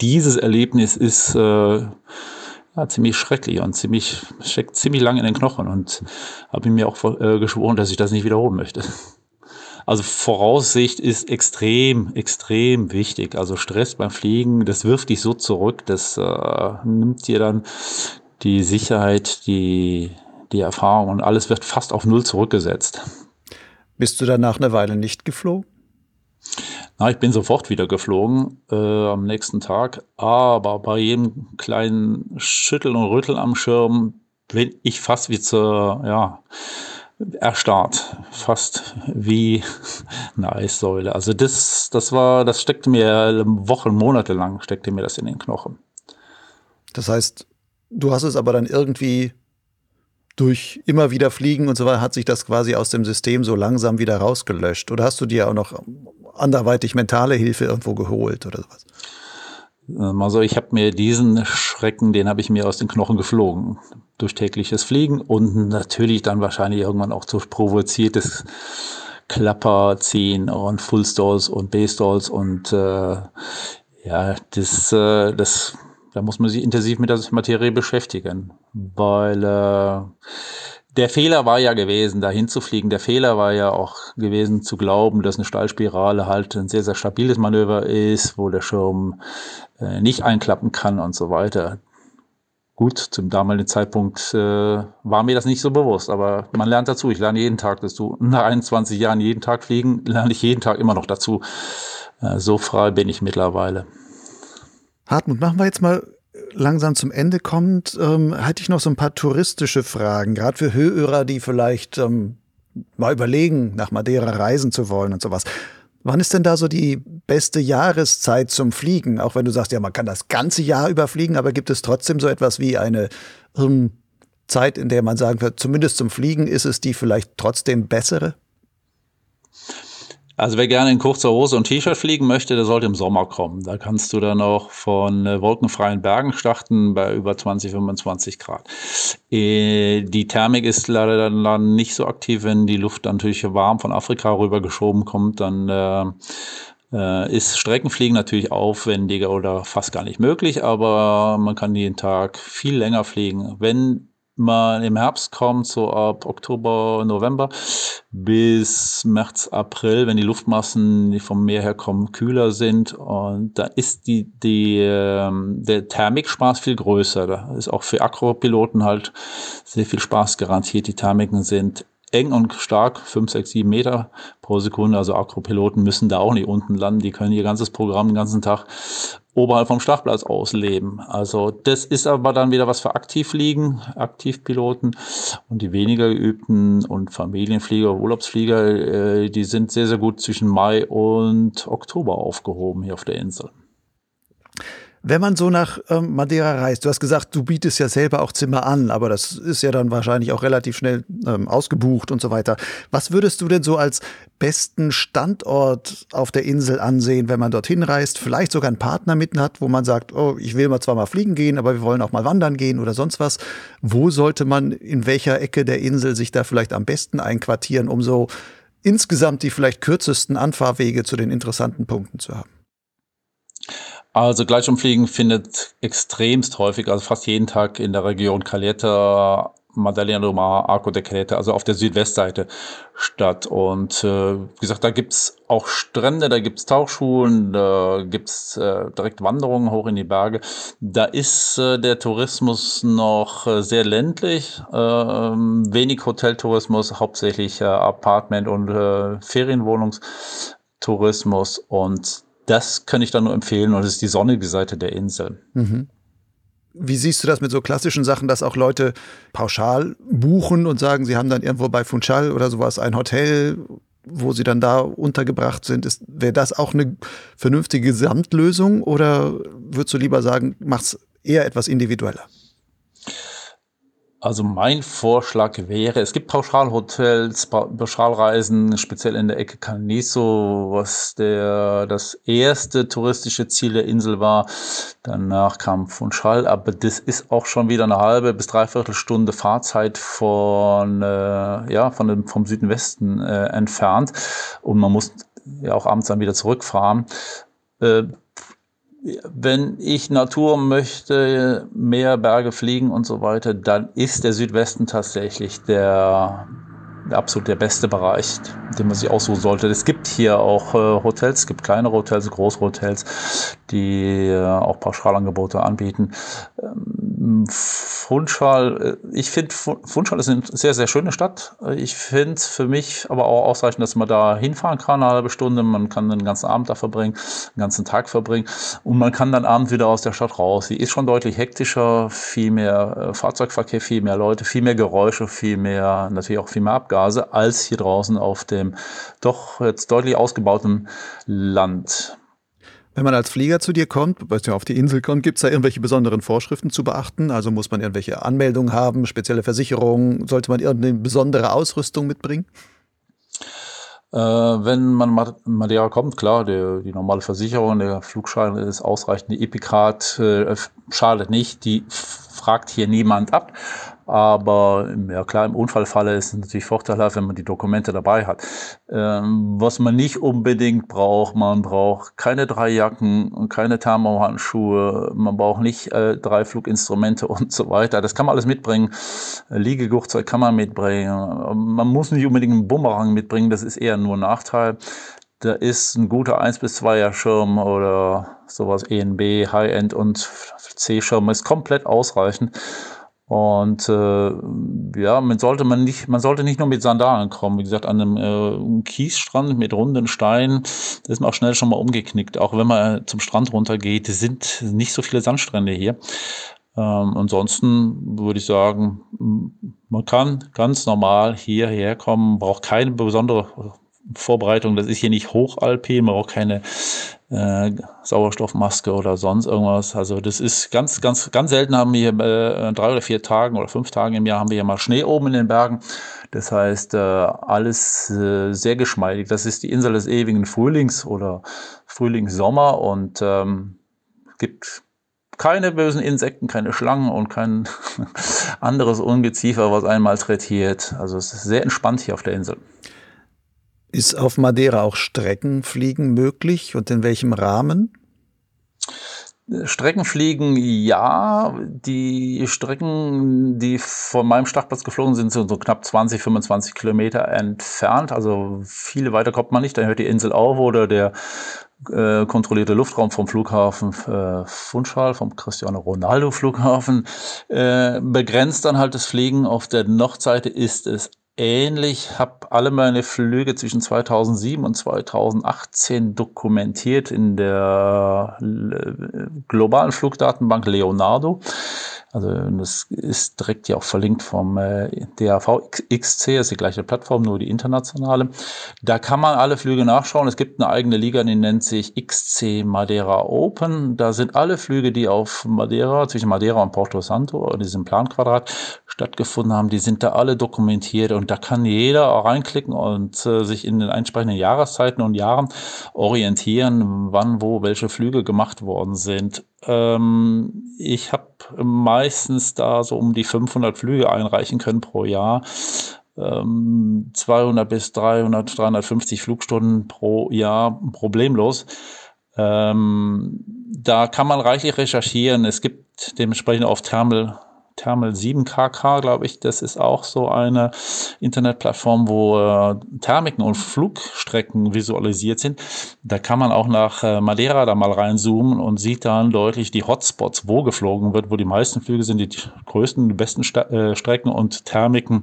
Dieses Erlebnis ist äh, ja, ziemlich schrecklich und ziemlich, steckt ziemlich lang in den Knochen. Und habe mir auch äh, geschworen, dass ich das nicht wiederholen möchte. Also Voraussicht ist extrem, extrem wichtig. Also Stress beim Fliegen, das wirft dich so zurück, das äh, nimmt dir dann die Sicherheit, die, die Erfahrung und alles wird fast auf Null zurückgesetzt. Bist du dann nach einer Weile nicht geflogen? Na, ich bin sofort wieder geflogen äh, am nächsten Tag, aber bei jedem kleinen Schütteln und Rütteln am Schirm bin ich fast wie zur, ja, erstarrt, fast wie eine Eissäule. Also das, das war, das steckte mir Wochen, Monate lang steckte mir das in den Knochen. Das heißt, du hast es aber dann irgendwie durch immer wieder Fliegen und so weiter, hat sich das quasi aus dem System so langsam wieder rausgelöscht? Oder hast du dir auch noch anderweitig mentale Hilfe irgendwo geholt oder sowas? Also ich habe mir diesen Schrecken, den habe ich mir aus den Knochen geflogen durch tägliches Fliegen und natürlich dann wahrscheinlich irgendwann auch durch provoziertes Klapperziehen und Full Stalls und B-Stalls und äh, ja, das, äh, das, da muss man sich intensiv mit der Materie beschäftigen, weil äh, der Fehler war ja gewesen, dahin zu fliegen. Der Fehler war ja auch gewesen, zu glauben, dass eine Stahlspirale halt ein sehr, sehr stabiles Manöver ist, wo der Schirm äh, nicht einklappen kann und so weiter. Gut, zum damaligen Zeitpunkt äh, war mir das nicht so bewusst, aber man lernt dazu. Ich lerne jeden Tag dazu. Nach 21 Jahren jeden Tag fliegen, lerne ich jeden Tag immer noch dazu. Äh, so frei bin ich mittlerweile. Hartmut, machen wir jetzt mal langsam zum Ende kommt, ähm, hätte ich noch so ein paar touristische Fragen, gerade für Hörer, die vielleicht ähm, mal überlegen, nach Madeira reisen zu wollen und sowas. Wann ist denn da so die beste Jahreszeit zum Fliegen? Auch wenn du sagst, ja, man kann das ganze Jahr überfliegen, aber gibt es trotzdem so etwas wie eine ähm, Zeit, in der man sagen wird, zumindest zum Fliegen ist es die vielleicht trotzdem bessere? Also wer gerne in kurzer Hose und T-Shirt fliegen möchte, der sollte im Sommer kommen. Da kannst du dann auch von äh, wolkenfreien Bergen starten bei über 20, 25 Grad. Äh, die Thermik ist leider dann nicht so aktiv, wenn die Luft natürlich warm von Afrika rüber geschoben kommt, dann äh, äh, ist Streckenfliegen natürlich aufwendiger oder fast gar nicht möglich, aber man kann jeden Tag viel länger fliegen. Wenn man im Herbst kommt, so ab Oktober, November bis März, April, wenn die Luftmassen, die vom Meer her kommen, kühler sind. Und da ist die, die, ähm, der Thermikspaß viel größer. Da ist auch für Akropiloten halt sehr viel Spaß garantiert. Die Thermiken sind eng und stark, 5, 6, 7 Meter pro Sekunde. Also Akropiloten müssen da auch nicht unten landen. Die können ihr ganzes Programm den ganzen Tag oberhalb vom Startplatz ausleben. Also das ist aber dann wieder was für Aktivfliegen, Aktivpiloten und die weniger geübten und Familienflieger, Urlaubsflieger, äh, die sind sehr, sehr gut zwischen Mai und Oktober aufgehoben hier auf der Insel. Wenn man so nach ähm, Madeira reist, du hast gesagt, du bietest ja selber auch Zimmer an, aber das ist ja dann wahrscheinlich auch relativ schnell ähm, ausgebucht und so weiter. Was würdest du denn so als besten Standort auf der Insel ansehen, wenn man dorthin reist? Vielleicht sogar einen Partner mitten hat, wo man sagt, oh, ich will mal zwar mal fliegen gehen, aber wir wollen auch mal wandern gehen oder sonst was. Wo sollte man in welcher Ecke der Insel sich da vielleicht am besten einquartieren, um so insgesamt die vielleicht kürzesten Anfahrwege zu den interessanten Punkten zu haben? Also Gleitschirmfliegen findet extremst häufig, also fast jeden Tag in der Region Caleta, Maddalena do Mar, Arco de Caleta, also auf der Südwestseite statt. Und äh, wie gesagt, da gibt's auch Strände, da gibt's Tauchschulen, da gibt's äh, direkt Wanderungen hoch in die Berge. Da ist äh, der Tourismus noch äh, sehr ländlich, äh, wenig Hoteltourismus, hauptsächlich äh, Apartment- und äh, Ferienwohnungstourismus und das kann ich dann nur empfehlen und das ist die sonnige Seite der Insel. Mhm. Wie siehst du das mit so klassischen Sachen, dass auch Leute pauschal buchen und sagen, sie haben dann irgendwo bei Funchal oder sowas ein Hotel, wo sie dann da untergebracht sind? Wäre das auch eine vernünftige Gesamtlösung oder würdest du lieber sagen, mach's eher etwas individueller? Also mein Vorschlag wäre, es gibt Pauschalhotels, Pauschalreisen, speziell in der Ecke Caniso, was der, das erste touristische Ziel der Insel war. Danach kam Funchal, aber das ist auch schon wieder eine halbe bis dreiviertel Stunde Fahrzeit von, äh, ja, von dem, vom Süden-Westen äh, entfernt. Und man muss ja auch abends dann wieder zurückfahren. Äh, wenn ich Natur möchte, mehr Berge fliegen und so weiter, dann ist der Südwesten tatsächlich der, absolut der beste Bereich, den man sich aussuchen sollte. Es gibt hier auch äh, Hotels, es gibt kleinere Hotels, große Hotels, die äh, auch Pauschalangebote anbieten. Ähm, Funchal, äh, ich finde, Funchal ist eine sehr, sehr schöne Stadt. Ich finde es für mich aber auch ausreichend, dass man da hinfahren kann, eine halbe Stunde. Man kann den ganzen Abend da verbringen, den ganzen Tag verbringen. Und man kann dann abends wieder aus der Stadt raus. Sie ist schon deutlich hektischer, viel mehr äh, Fahrzeugverkehr, viel mehr Leute, viel mehr Geräusche, viel mehr, natürlich auch viel mehr Abgase, als hier draußen auf dem doch jetzt deutlich ausgebauten Land. Wenn man als Flieger zu dir kommt, weil ja auf die Insel kommt, gibt es da irgendwelche besonderen Vorschriften zu beachten? Also muss man irgendwelche Anmeldungen haben, spezielle Versicherungen? Sollte man irgendeine besondere Ausrüstung mitbringen? Äh, wenn man Madeira kommt, klar, die, die normale Versicherung, der Flugschein ist ausreichend, die Epicard äh, schadet nicht, die fragt hier niemand ab. Aber ja klar, im Unfallfalle ist es natürlich vorteilhaft, wenn man die Dokumente dabei hat. Ähm, was man nicht unbedingt braucht, man braucht keine drei Jacken und keine Thermohandschuhe, man braucht nicht äh, drei Fluginstrumente und so weiter. Das kann man alles mitbringen. Liegegurtzeug kann man mitbringen. Man muss nicht unbedingt einen Bumerang mitbringen, das ist eher nur ein Nachteil. Da ist ein guter 1 bis 2er Schirm oder sowas ENB, High-End und C-Schirm ist komplett ausreichend. Und äh, ja, man sollte man nicht, man sollte nicht nur mit Sandalen kommen. Wie gesagt, an einem äh, Kiesstrand mit runden Steinen, da ist man auch schnell schon mal umgeknickt. Auch wenn man zum Strand runtergeht, sind nicht so viele Sandstrände hier. Ähm, ansonsten würde ich sagen, man kann ganz normal hierher kommen, braucht keine besondere Vorbereitung. Das ist hier nicht hochalpin, man braucht keine äh, Sauerstoffmaske oder sonst irgendwas. Also das ist ganz, ganz, ganz selten haben wir äh, drei oder vier Tagen oder fünf Tagen im Jahr haben wir hier mal Schnee oben in den Bergen. Das heißt, äh, alles äh, sehr geschmeidig. Das ist die Insel des ewigen Frühlings oder Frühlingssommer und ähm, gibt keine bösen Insekten, keine Schlangen und kein anderes Ungeziefer, was einen malträtiert. Also es ist sehr entspannt hier auf der Insel. Ist auf Madeira auch Streckenfliegen möglich und in welchem Rahmen? Streckenfliegen, ja. Die Strecken, die von meinem Startplatz geflogen sind, sind so knapp 20, 25 Kilometer entfernt. Also viele weiter kommt man nicht. Dann hört die Insel auf oder der äh, kontrollierte Luftraum vom Flughafen äh, Funchal, vom Cristiano Ronaldo Flughafen, äh, begrenzt dann halt das Fliegen. Auf der Nordseite ist es ähnlich, habe alle meine Flüge zwischen 2007 und 2018 dokumentiert in der äh, globalen Flugdatenbank Leonardo. Also das ist direkt ja auch verlinkt vom äh, DAV XC, ist die gleiche Plattform, nur die internationale. Da kann man alle Flüge nachschauen. Es gibt eine eigene Liga, die nennt sich XC Madeira Open. Da sind alle Flüge, die auf Madeira, zwischen Madeira und Porto Santo, in diesem Planquadrat stattgefunden haben, die sind da alle dokumentiert und da kann jeder reinklicken und äh, sich in den entsprechenden Jahreszeiten und Jahren orientieren, wann, wo, welche Flüge gemacht worden sind. Ähm, ich habe meistens da so um die 500 Flüge einreichen können pro Jahr. 200 ähm, bis 300, 350 Flugstunden pro Jahr problemlos. Ähm, da kann man reichlich recherchieren. Es gibt dementsprechend auf Thermal Thermal 7KK, glaube ich. Das ist auch so eine Internetplattform, wo äh, Thermiken und Flugstrecken visualisiert sind. Da kann man auch nach äh, Madeira da mal reinzoomen und sieht dann deutlich die Hotspots, wo geflogen wird, wo die meisten Flüge sind, die größten, die besten Sta äh, Strecken und Thermiken.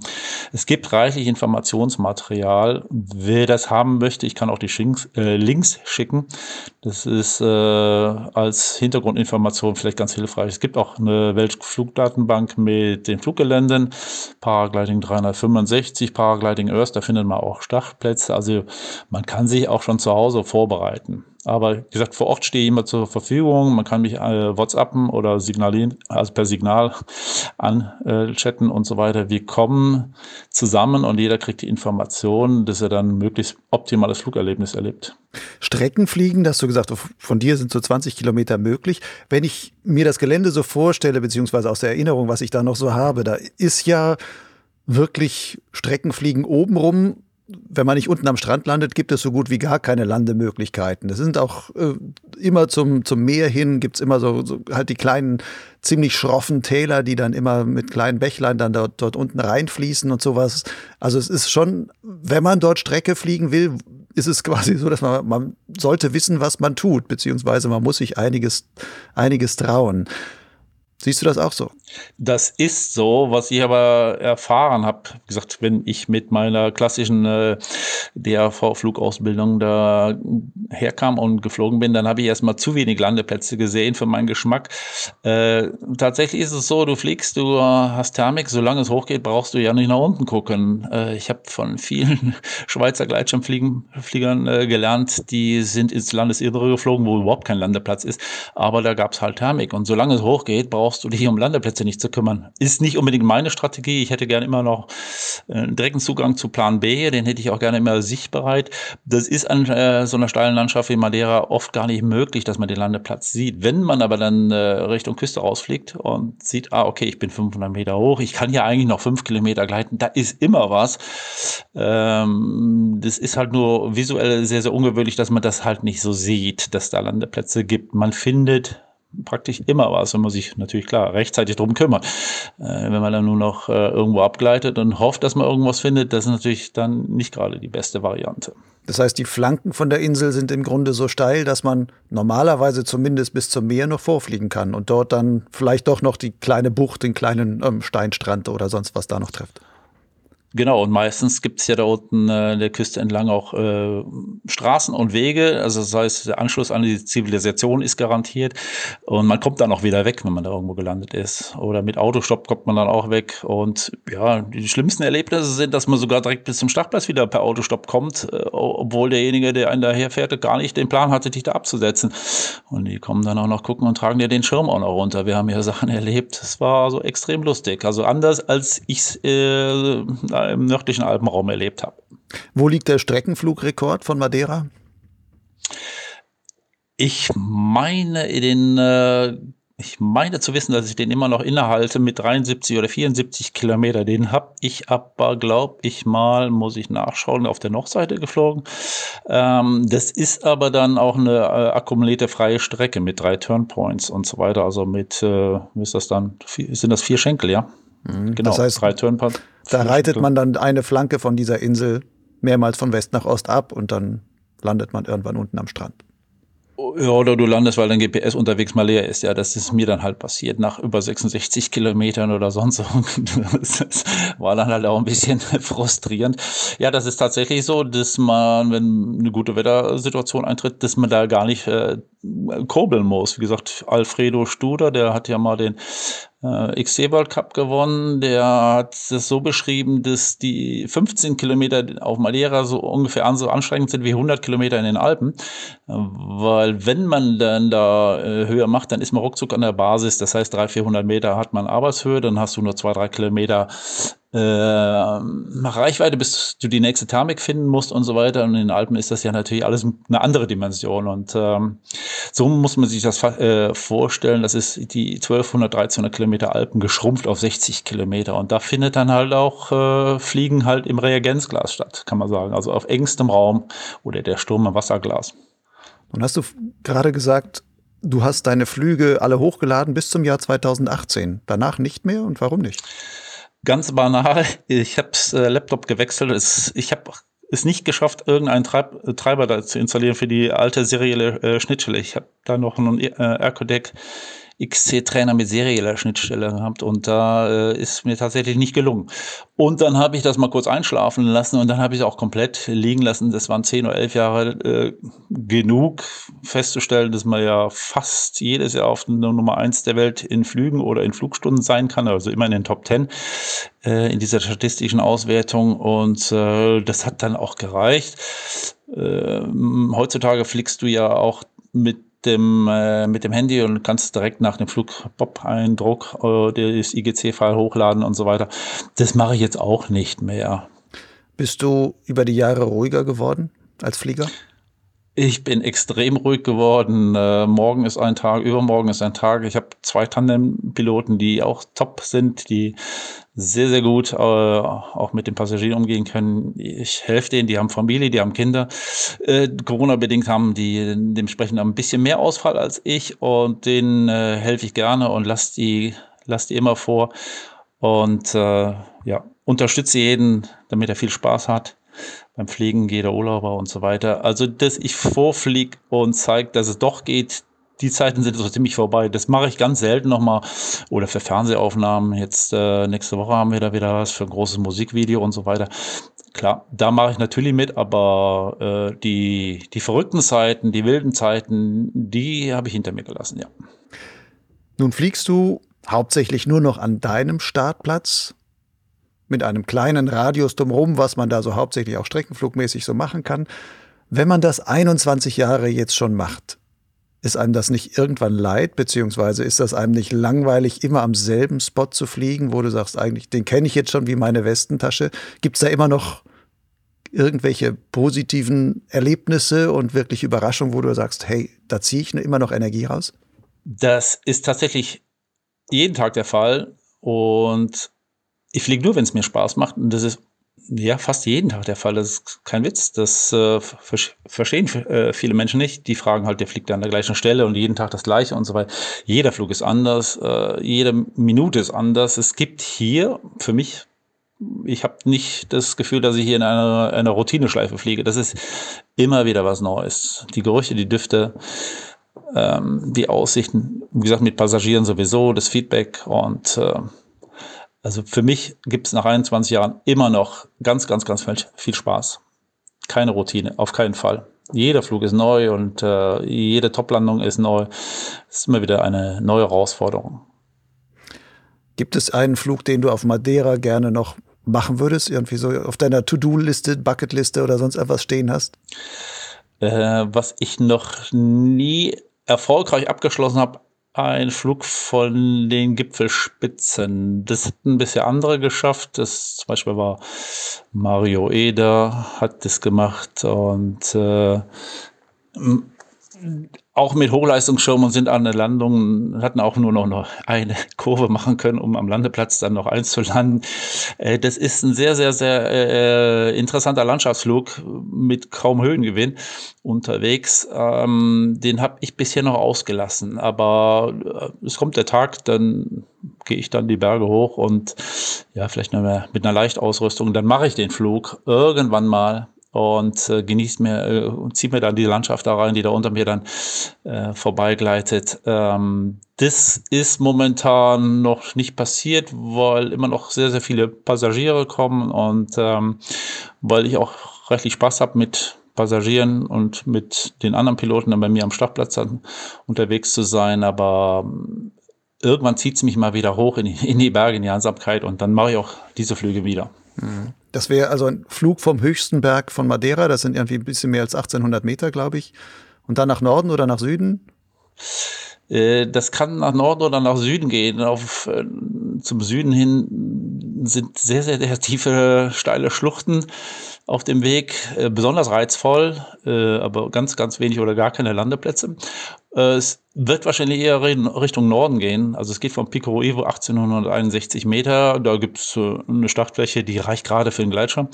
Es gibt reichlich Informationsmaterial. Wer das haben möchte, ich kann auch die Schinks, äh, Links schicken. Das ist äh, als Hintergrundinformation vielleicht ganz hilfreich. Es gibt auch eine Weltflugdatenbank Datenbank mit den Fluggeländen, Paragliding 365, Paragliding Earth, da findet man auch Startplätze. Also man kann sich auch schon zu Hause vorbereiten. Aber wie gesagt, vor Ort stehe ich immer zur Verfügung. Man kann mich äh, WhatsAppen oder signalieren, also per Signal anchatten äh, und so weiter. Wir kommen zusammen und jeder kriegt die Information, dass er dann möglichst optimales Flugerlebnis erlebt. Streckenfliegen, das hast du gesagt, von dir sind so 20 Kilometer möglich. Wenn ich mir das Gelände so vorstelle, beziehungsweise aus der Erinnerung, was ich da noch so habe, da ist ja wirklich Streckenfliegen obenrum wenn man nicht unten am Strand landet, gibt es so gut wie gar keine Landemöglichkeiten. Es sind auch äh, immer zum, zum Meer hin, gibt es immer so, so, halt die kleinen, ziemlich schroffen Täler, die dann immer mit kleinen Bächlein dann dort, dort unten reinfließen und sowas. Also es ist schon, wenn man dort Strecke fliegen will, ist es quasi so, dass man, man sollte wissen, was man tut, beziehungsweise man muss sich einiges, einiges trauen. Siehst du das auch so? Das ist so, was ich aber erfahren habe. Wie gesagt, wenn ich mit meiner klassischen äh, DAV-Flugausbildung da herkam und geflogen bin, dann habe ich erstmal zu wenig Landeplätze gesehen für meinen Geschmack. Äh, tatsächlich ist es so, du fliegst, du hast Thermik, solange es hochgeht, brauchst du ja nicht nach unten gucken. Äh, ich habe von vielen Schweizer Gleitschirmfliegern äh, gelernt, die sind ins Landesinnere geflogen, wo überhaupt kein Landeplatz ist. Aber da gab es halt Thermik. Und solange es hochgeht, brauchst du dich um Landeplätze nicht zu kümmern. Ist nicht unbedingt meine Strategie. Ich hätte gerne immer noch äh, einen direkten Zugang zu Plan B. Den hätte ich auch gerne immer sichtbereit. Das ist an äh, so einer steilen Landschaft wie Madeira oft gar nicht möglich, dass man den Landeplatz sieht. Wenn man aber dann äh, Richtung Küste rausfliegt und sieht, ah, okay, ich bin 500 Meter hoch, ich kann ja eigentlich noch fünf Kilometer gleiten, da ist immer was. Ähm, das ist halt nur visuell sehr, sehr ungewöhnlich, dass man das halt nicht so sieht, dass da Landeplätze gibt. Man findet praktisch immer was, wenn man sich natürlich klar rechtzeitig drum kümmert. Äh, wenn man dann nur noch äh, irgendwo abgleitet und hofft, dass man irgendwas findet, das ist natürlich dann nicht gerade die beste Variante. Das heißt, die Flanken von der Insel sind im Grunde so steil, dass man normalerweise zumindest bis zum Meer noch vorfliegen kann und dort dann vielleicht doch noch die kleine Bucht, den kleinen ähm, Steinstrand oder sonst was da noch trifft. Genau, und meistens gibt es ja da unten äh, der Küste entlang auch äh, Straßen und Wege. Also das heißt, der Anschluss an die Zivilisation ist garantiert. Und man kommt dann auch wieder weg, wenn man da irgendwo gelandet ist. Oder mit Autostopp kommt man dann auch weg. Und ja, die schlimmsten Erlebnisse sind, dass man sogar direkt bis zum Startplatz wieder per Autostopp kommt, äh, obwohl derjenige, der einen daherfährt, gar nicht den Plan hatte, dich da abzusetzen. Und die kommen dann auch noch gucken und tragen dir den Schirm auch noch runter. Wir haben ja Sachen erlebt. Das war so extrem lustig. Also anders als ich es äh, im nördlichen Alpenraum erlebt habe. Wo liegt der Streckenflugrekord von Madeira? Ich meine, in den äh, ich meine zu wissen, dass ich den immer noch innehalte mit 73 oder 74 Kilometer. Den habe ich aber, glaube ich mal, muss ich nachschauen, auf der Nordseite geflogen. Ähm, das ist aber dann auch eine äh, akkumulierte freie Strecke mit drei Turnpoints und so weiter. Also mit, äh, wie ist das dann? Sind das vier Schenkel, ja? Mhm. Genau, das heißt, drei Turnpoints. Da reitet man dann eine Flanke von dieser Insel mehrmals von West nach Ost ab und dann landet man irgendwann unten am Strand. Ja, oder du landest, weil dein GPS unterwegs mal leer ist. Ja, das ist mir dann halt passiert nach über 66 Kilometern oder sonst so. Das war dann halt auch ein bisschen frustrierend. Ja, das ist tatsächlich so, dass man, wenn eine gute Wettersituation eintritt, dass man da gar nicht äh, kurbeln muss. Wie gesagt, Alfredo Studer, der hat ja mal den äh, XC World Cup gewonnen. Der hat es so beschrieben, dass die 15 Kilometer auf Madeira so ungefähr so anstrengend sind wie 100 Kilometer in den Alpen. Weil wenn man dann da äh, höher macht, dann ist man ruckzuck an der Basis. Das heißt, 300, 400 Meter hat man Arbeitshöhe, dann hast du nur zwei, drei Kilometer äh, Reichweite, bis du die nächste Thermik finden musst und so weiter. Und in den Alpen ist das ja natürlich alles eine andere Dimension. Und ähm, so muss man sich das äh, vorstellen. Das ist die 1200, 1300 Kilometer Alpen geschrumpft auf 60 Kilometer. Und da findet dann halt auch äh, Fliegen halt im Reagenzglas statt, kann man sagen. Also auf engstem Raum oder der Sturm im Wasserglas. Und hast du gerade gesagt, du hast deine Flüge alle hochgeladen bis zum Jahr 2018. Danach nicht mehr und warum nicht? Ganz banal, ich habe äh, Laptop gewechselt. ich habe es nicht geschafft, irgendeinen Treib Treiber da zu installieren für die alte serielle äh, Schnittstelle. Ich habe da noch einen äh, Ercodec XC-Trainer mit serieller Schnittstelle gehabt und da äh, ist mir tatsächlich nicht gelungen. Und dann habe ich das mal kurz einschlafen lassen und dann habe ich es auch komplett liegen lassen. Das waren zehn oder elf Jahre äh, genug festzustellen, dass man ja fast jedes Jahr auf der Nummer eins der Welt in Flügen oder in Flugstunden sein kann, also immer in den Top Ten äh, in dieser statistischen Auswertung und äh, das hat dann auch gereicht. Äh, heutzutage fliegst du ja auch mit dem, äh, mit dem Handy und kannst direkt nach dem Flug Bob-Eindruck äh, das IGC-File hochladen und so weiter. Das mache ich jetzt auch nicht mehr. Bist du über die Jahre ruhiger geworden als Flieger? Ich bin extrem ruhig geworden. Äh, morgen ist ein Tag, übermorgen ist ein Tag. Ich habe zwei Tandem-Piloten, die auch top sind, die sehr, sehr gut äh, auch mit den Passagieren umgehen können. Ich helfe denen, die haben Familie, die haben Kinder. Äh, Corona-bedingt haben die dementsprechend ein bisschen mehr Ausfall als ich und denen äh, helfe ich gerne und lasse die, lass die immer vor und äh, ja, unterstütze jeden, damit er viel Spaß hat beim Pflegen jeder Urlauber und so weiter. Also, dass ich vorfliege und zeige, dass es doch geht, die Zeiten sind so ziemlich vorbei. Das mache ich ganz selten nochmal. Oder für Fernsehaufnahmen. Jetzt äh, nächste Woche haben wir da wieder was für ein großes Musikvideo und so weiter. Klar, da mache ich natürlich mit, aber äh, die, die verrückten Zeiten, die wilden Zeiten, die habe ich hinter mir gelassen, ja. Nun fliegst du hauptsächlich nur noch an deinem Startplatz mit einem kleinen Radius drumherum, was man da so hauptsächlich auch streckenflugmäßig so machen kann. Wenn man das 21 Jahre jetzt schon macht, ist einem das nicht irgendwann leid, beziehungsweise ist das einem nicht langweilig, immer am selben Spot zu fliegen, wo du sagst, eigentlich, den kenne ich jetzt schon wie meine Westentasche. Gibt es da immer noch irgendwelche positiven Erlebnisse und wirklich Überraschungen, wo du sagst, hey, da ziehe ich immer noch Energie raus? Das ist tatsächlich jeden Tag der Fall und ich fliege nur, wenn es mir Spaß macht. Und das ist ja fast jeden Tag der Fall. Das ist kein Witz. Das äh, verstehen äh, viele Menschen nicht. Die fragen halt, der fliegt an der gleichen Stelle und jeden Tag das gleiche und so weiter. Jeder Flug ist anders, äh, jede Minute ist anders. Es gibt hier für mich ich habe nicht das Gefühl, dass ich hier in einer, einer Routineschleife fliege. Das ist immer wieder was Neues. Die Gerüche, die Düfte, ähm, die Aussichten, wie gesagt, mit Passagieren sowieso, das Feedback und äh, also für mich gibt es nach 21 Jahren immer noch ganz, ganz, ganz viel Spaß. Keine Routine, auf keinen Fall. Jeder Flug ist neu und äh, jede Toplandung ist neu. Es ist immer wieder eine neue Herausforderung. Gibt es einen Flug, den du auf Madeira gerne noch machen würdest? Irgendwie so auf deiner To-Do-Liste, Bucketliste oder sonst etwas stehen hast? Äh, was ich noch nie erfolgreich abgeschlossen habe, ein Flug von den Gipfelspitzen. Das hatten bisher andere geschafft. Das zum Beispiel war Mario Eder hat das gemacht und äh, auch mit Hochleistungsschirm und sind an der Landung, hatten auch nur noch eine Kurve machen können, um am Landeplatz dann noch eins zu landen. Äh, das ist ein sehr, sehr, sehr äh, interessanter Landschaftsflug mit kaum Höhengewinn unterwegs. Ähm, den habe ich bisher noch ausgelassen, aber äh, es kommt der Tag, dann gehe ich dann die Berge hoch und ja, vielleicht noch mit einer Leichtausrüstung, dann mache ich den Flug irgendwann mal und äh, genießt mir äh, und zieht mir dann die Landschaft da rein, die da unter mir dann äh, vorbeigleitet. Ähm, das ist momentan noch nicht passiert, weil immer noch sehr, sehr viele Passagiere kommen und ähm, weil ich auch rechtlich Spaß habe mit Passagieren und mit den anderen Piloten dann bei mir am Startplatz dann unterwegs zu sein. Aber ähm, irgendwann zieht es mich mal wieder hoch in die, in die Berge, in die Einsamkeit und dann mache ich auch diese Flüge wieder. Mhm. Das wäre also ein Flug vom höchsten Berg von Madeira, das sind irgendwie ein bisschen mehr als 1800 Meter, glaube ich. Und dann nach Norden oder nach Süden? Äh, das kann nach Norden oder nach Süden gehen. Auf, äh, zum Süden hin sind sehr, sehr, sehr tiefe, steile Schluchten auf dem Weg, äh, besonders reizvoll, aber ganz, ganz wenig oder gar keine Landeplätze. Es wird wahrscheinlich eher Richtung Norden gehen. Also es geht vom Pico Evo 1861 Meter. Da gibt es äh, eine Startfläche, die reicht gerade für den Gleitschirm.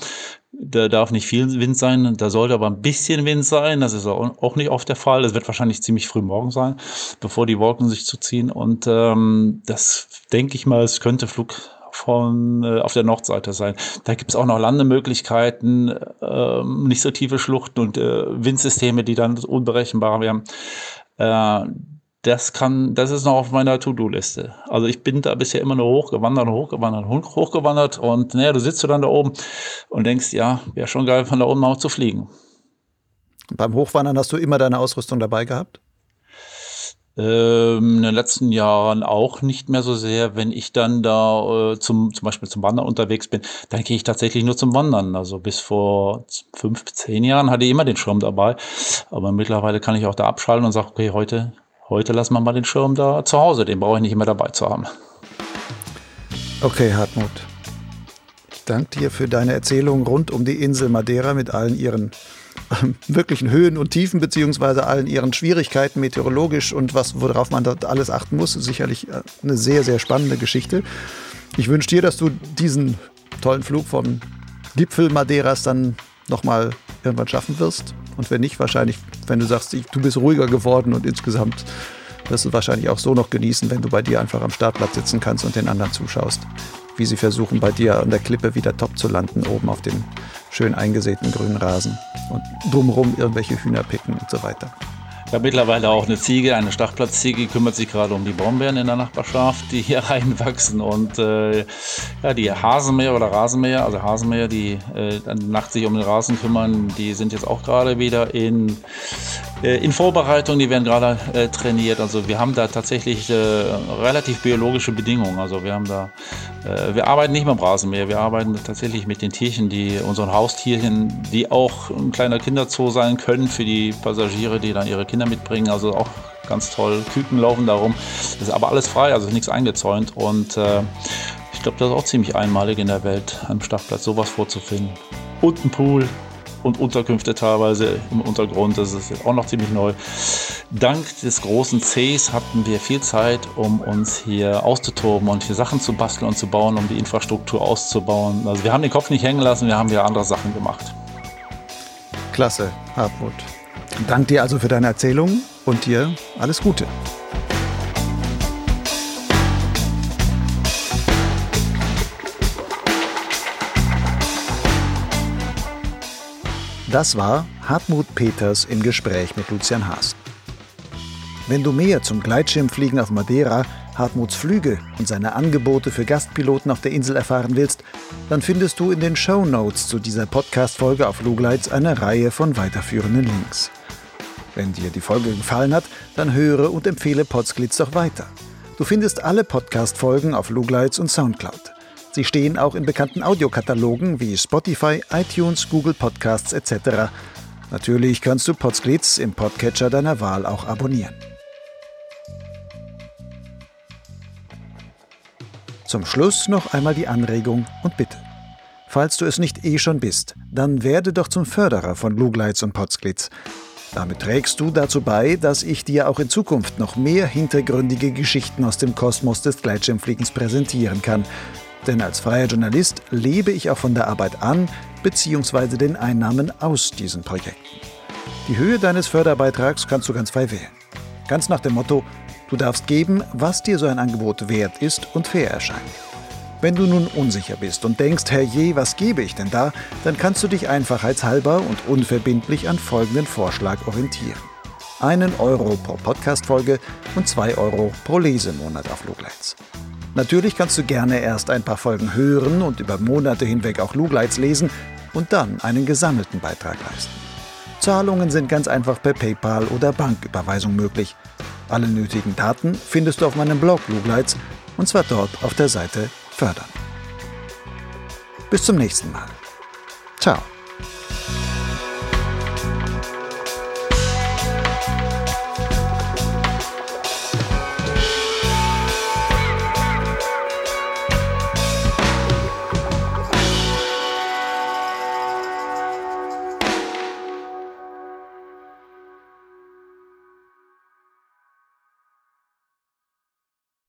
Da darf nicht viel Wind sein. Da sollte aber ein bisschen Wind sein. Das ist auch nicht oft der Fall. Das wird wahrscheinlich ziemlich früh morgen sein, bevor die Wolken sich zuziehen. Und ähm, das denke ich mal, es könnte Flug von äh, auf der Nordseite sein. Da gibt es auch noch Landemöglichkeiten, äh, nicht so tiefe Schluchten und äh, Windsysteme, die dann unberechenbar werden. Äh, das kann, das ist noch auf meiner To-Do-Liste. Also ich bin da bisher immer nur hochgewandert, hochgewandert, hochgewandert und naja, du sitzt du dann da oben und denkst, ja, wäre schon geil, von da oben auch zu fliegen. Beim Hochwandern hast du immer deine Ausrüstung dabei gehabt? Ähm, in den letzten Jahren auch nicht mehr so sehr. Wenn ich dann da äh, zum, zum Beispiel zum Wandern unterwegs bin, dann gehe ich tatsächlich nur zum Wandern. Also bis vor fünf, zehn Jahren hatte ich immer den Schirm dabei. Aber mittlerweile kann ich auch da abschalten und sage, okay, heute, heute lassen wir mal den Schirm da zu Hause. Den brauche ich nicht immer dabei zu haben. Okay, Hartmut. Ich danke dir für deine Erzählung rund um die Insel Madeira mit allen ihren wirklichen Höhen und Tiefen beziehungsweise allen ihren Schwierigkeiten meteorologisch und was worauf man dort alles achten muss, sicherlich äh, eine sehr sehr spannende Geschichte. Ich wünsche dir, dass du diesen tollen Flug vom Gipfel Madeiras dann noch mal irgendwann schaffen wirst und wenn nicht wahrscheinlich, wenn du sagst, du bist ruhiger geworden und insgesamt wirst du wahrscheinlich auch so noch genießen, wenn du bei dir einfach am Startplatz sitzen kannst und den anderen zuschaust, wie sie versuchen bei dir an der Klippe wieder top zu landen oben auf dem schön eingesäten grünen Rasen und drumherum irgendwelche Hühner picken und so weiter. Ich habe mittlerweile auch eine Ziege, eine Stachplatzziege, kümmert sich gerade um die Brombeeren in der Nachbarschaft, die hier reinwachsen. Und äh, ja, die Hasenmäher oder Rasenmäher, also Hasenmäher, die äh, nachts sich um den Rasen kümmern, die sind jetzt auch gerade wieder in, äh, in Vorbereitung, die werden gerade äh, trainiert. Also wir haben da tatsächlich äh, relativ biologische Bedingungen. Also wir haben da, äh, wir arbeiten nicht mit dem Rasenmäher, wir arbeiten tatsächlich mit den Tierchen, die unseren Haustierchen, die auch ein kleiner Kinderzoo sein können für die Passagiere, die dann ihre Kinder Kinder mitbringen. Also auch ganz toll. Küken laufen darum. Das ist aber alles frei, also nichts eingezäunt. Und äh, ich glaube, das ist auch ziemlich einmalig in der Welt, am Startplatz sowas vorzufinden. Und ein Pool und Unterkünfte teilweise im Untergrund. Das ist auch noch ziemlich neu. Dank des großen Cs hatten wir viel Zeit, um uns hier auszutoben und hier Sachen zu basteln und zu bauen, um die Infrastruktur auszubauen. Also wir haben den Kopf nicht hängen lassen, wir haben ja andere Sachen gemacht. Klasse, Hartmut. Dank dir also für deine Erzählung und dir alles Gute. Das war Hartmut Peters im Gespräch mit Lucian Haas. Wenn du mehr zum Gleitschirmfliegen auf Madeira, Hartmuts Flüge und seine Angebote für Gastpiloten auf der Insel erfahren willst, dann findest du in den Show Notes zu dieser Podcast-Folge auf Lugleitz eine Reihe von weiterführenden Links. Wenn dir die Folge gefallen hat, dann höre und empfehle Podsglitz doch weiter. Du findest alle Podcast-Folgen auf Lugleitz und Soundcloud. Sie stehen auch in bekannten Audiokatalogen wie Spotify, iTunes, Google Podcasts etc. Natürlich kannst du Podsglitz im Podcatcher deiner Wahl auch abonnieren. Zum Schluss noch einmal die Anregung und Bitte. Falls du es nicht eh schon bist, dann werde doch zum Förderer von Lugleitz und Podsglitz. Damit trägst du dazu bei, dass ich dir auch in Zukunft noch mehr hintergründige Geschichten aus dem Kosmos des Gleitschirmfliegens präsentieren kann. Denn als freier Journalist lebe ich auch von der Arbeit an bzw. den Einnahmen aus diesen Projekten. Die Höhe deines Förderbeitrags kannst du ganz frei wählen. Ganz nach dem Motto, du darfst geben, was dir so ein Angebot wert ist und fair erscheint. Wenn du nun unsicher bist und denkst, herrje, was gebe ich denn da, dann kannst du dich einfachheitshalber und unverbindlich an folgenden Vorschlag orientieren. Einen Euro pro Podcast-Folge und zwei Euro pro Lesemonat auf Lugleitz. Natürlich kannst du gerne erst ein paar Folgen hören und über Monate hinweg auch Lugleitz lesen und dann einen gesammelten Beitrag leisten. Zahlungen sind ganz einfach per PayPal oder Banküberweisung möglich. Alle nötigen Daten findest du auf meinem Blog Lugleitz und zwar dort auf der Seite fördern. Bis zum nächsten Mal. Ciao.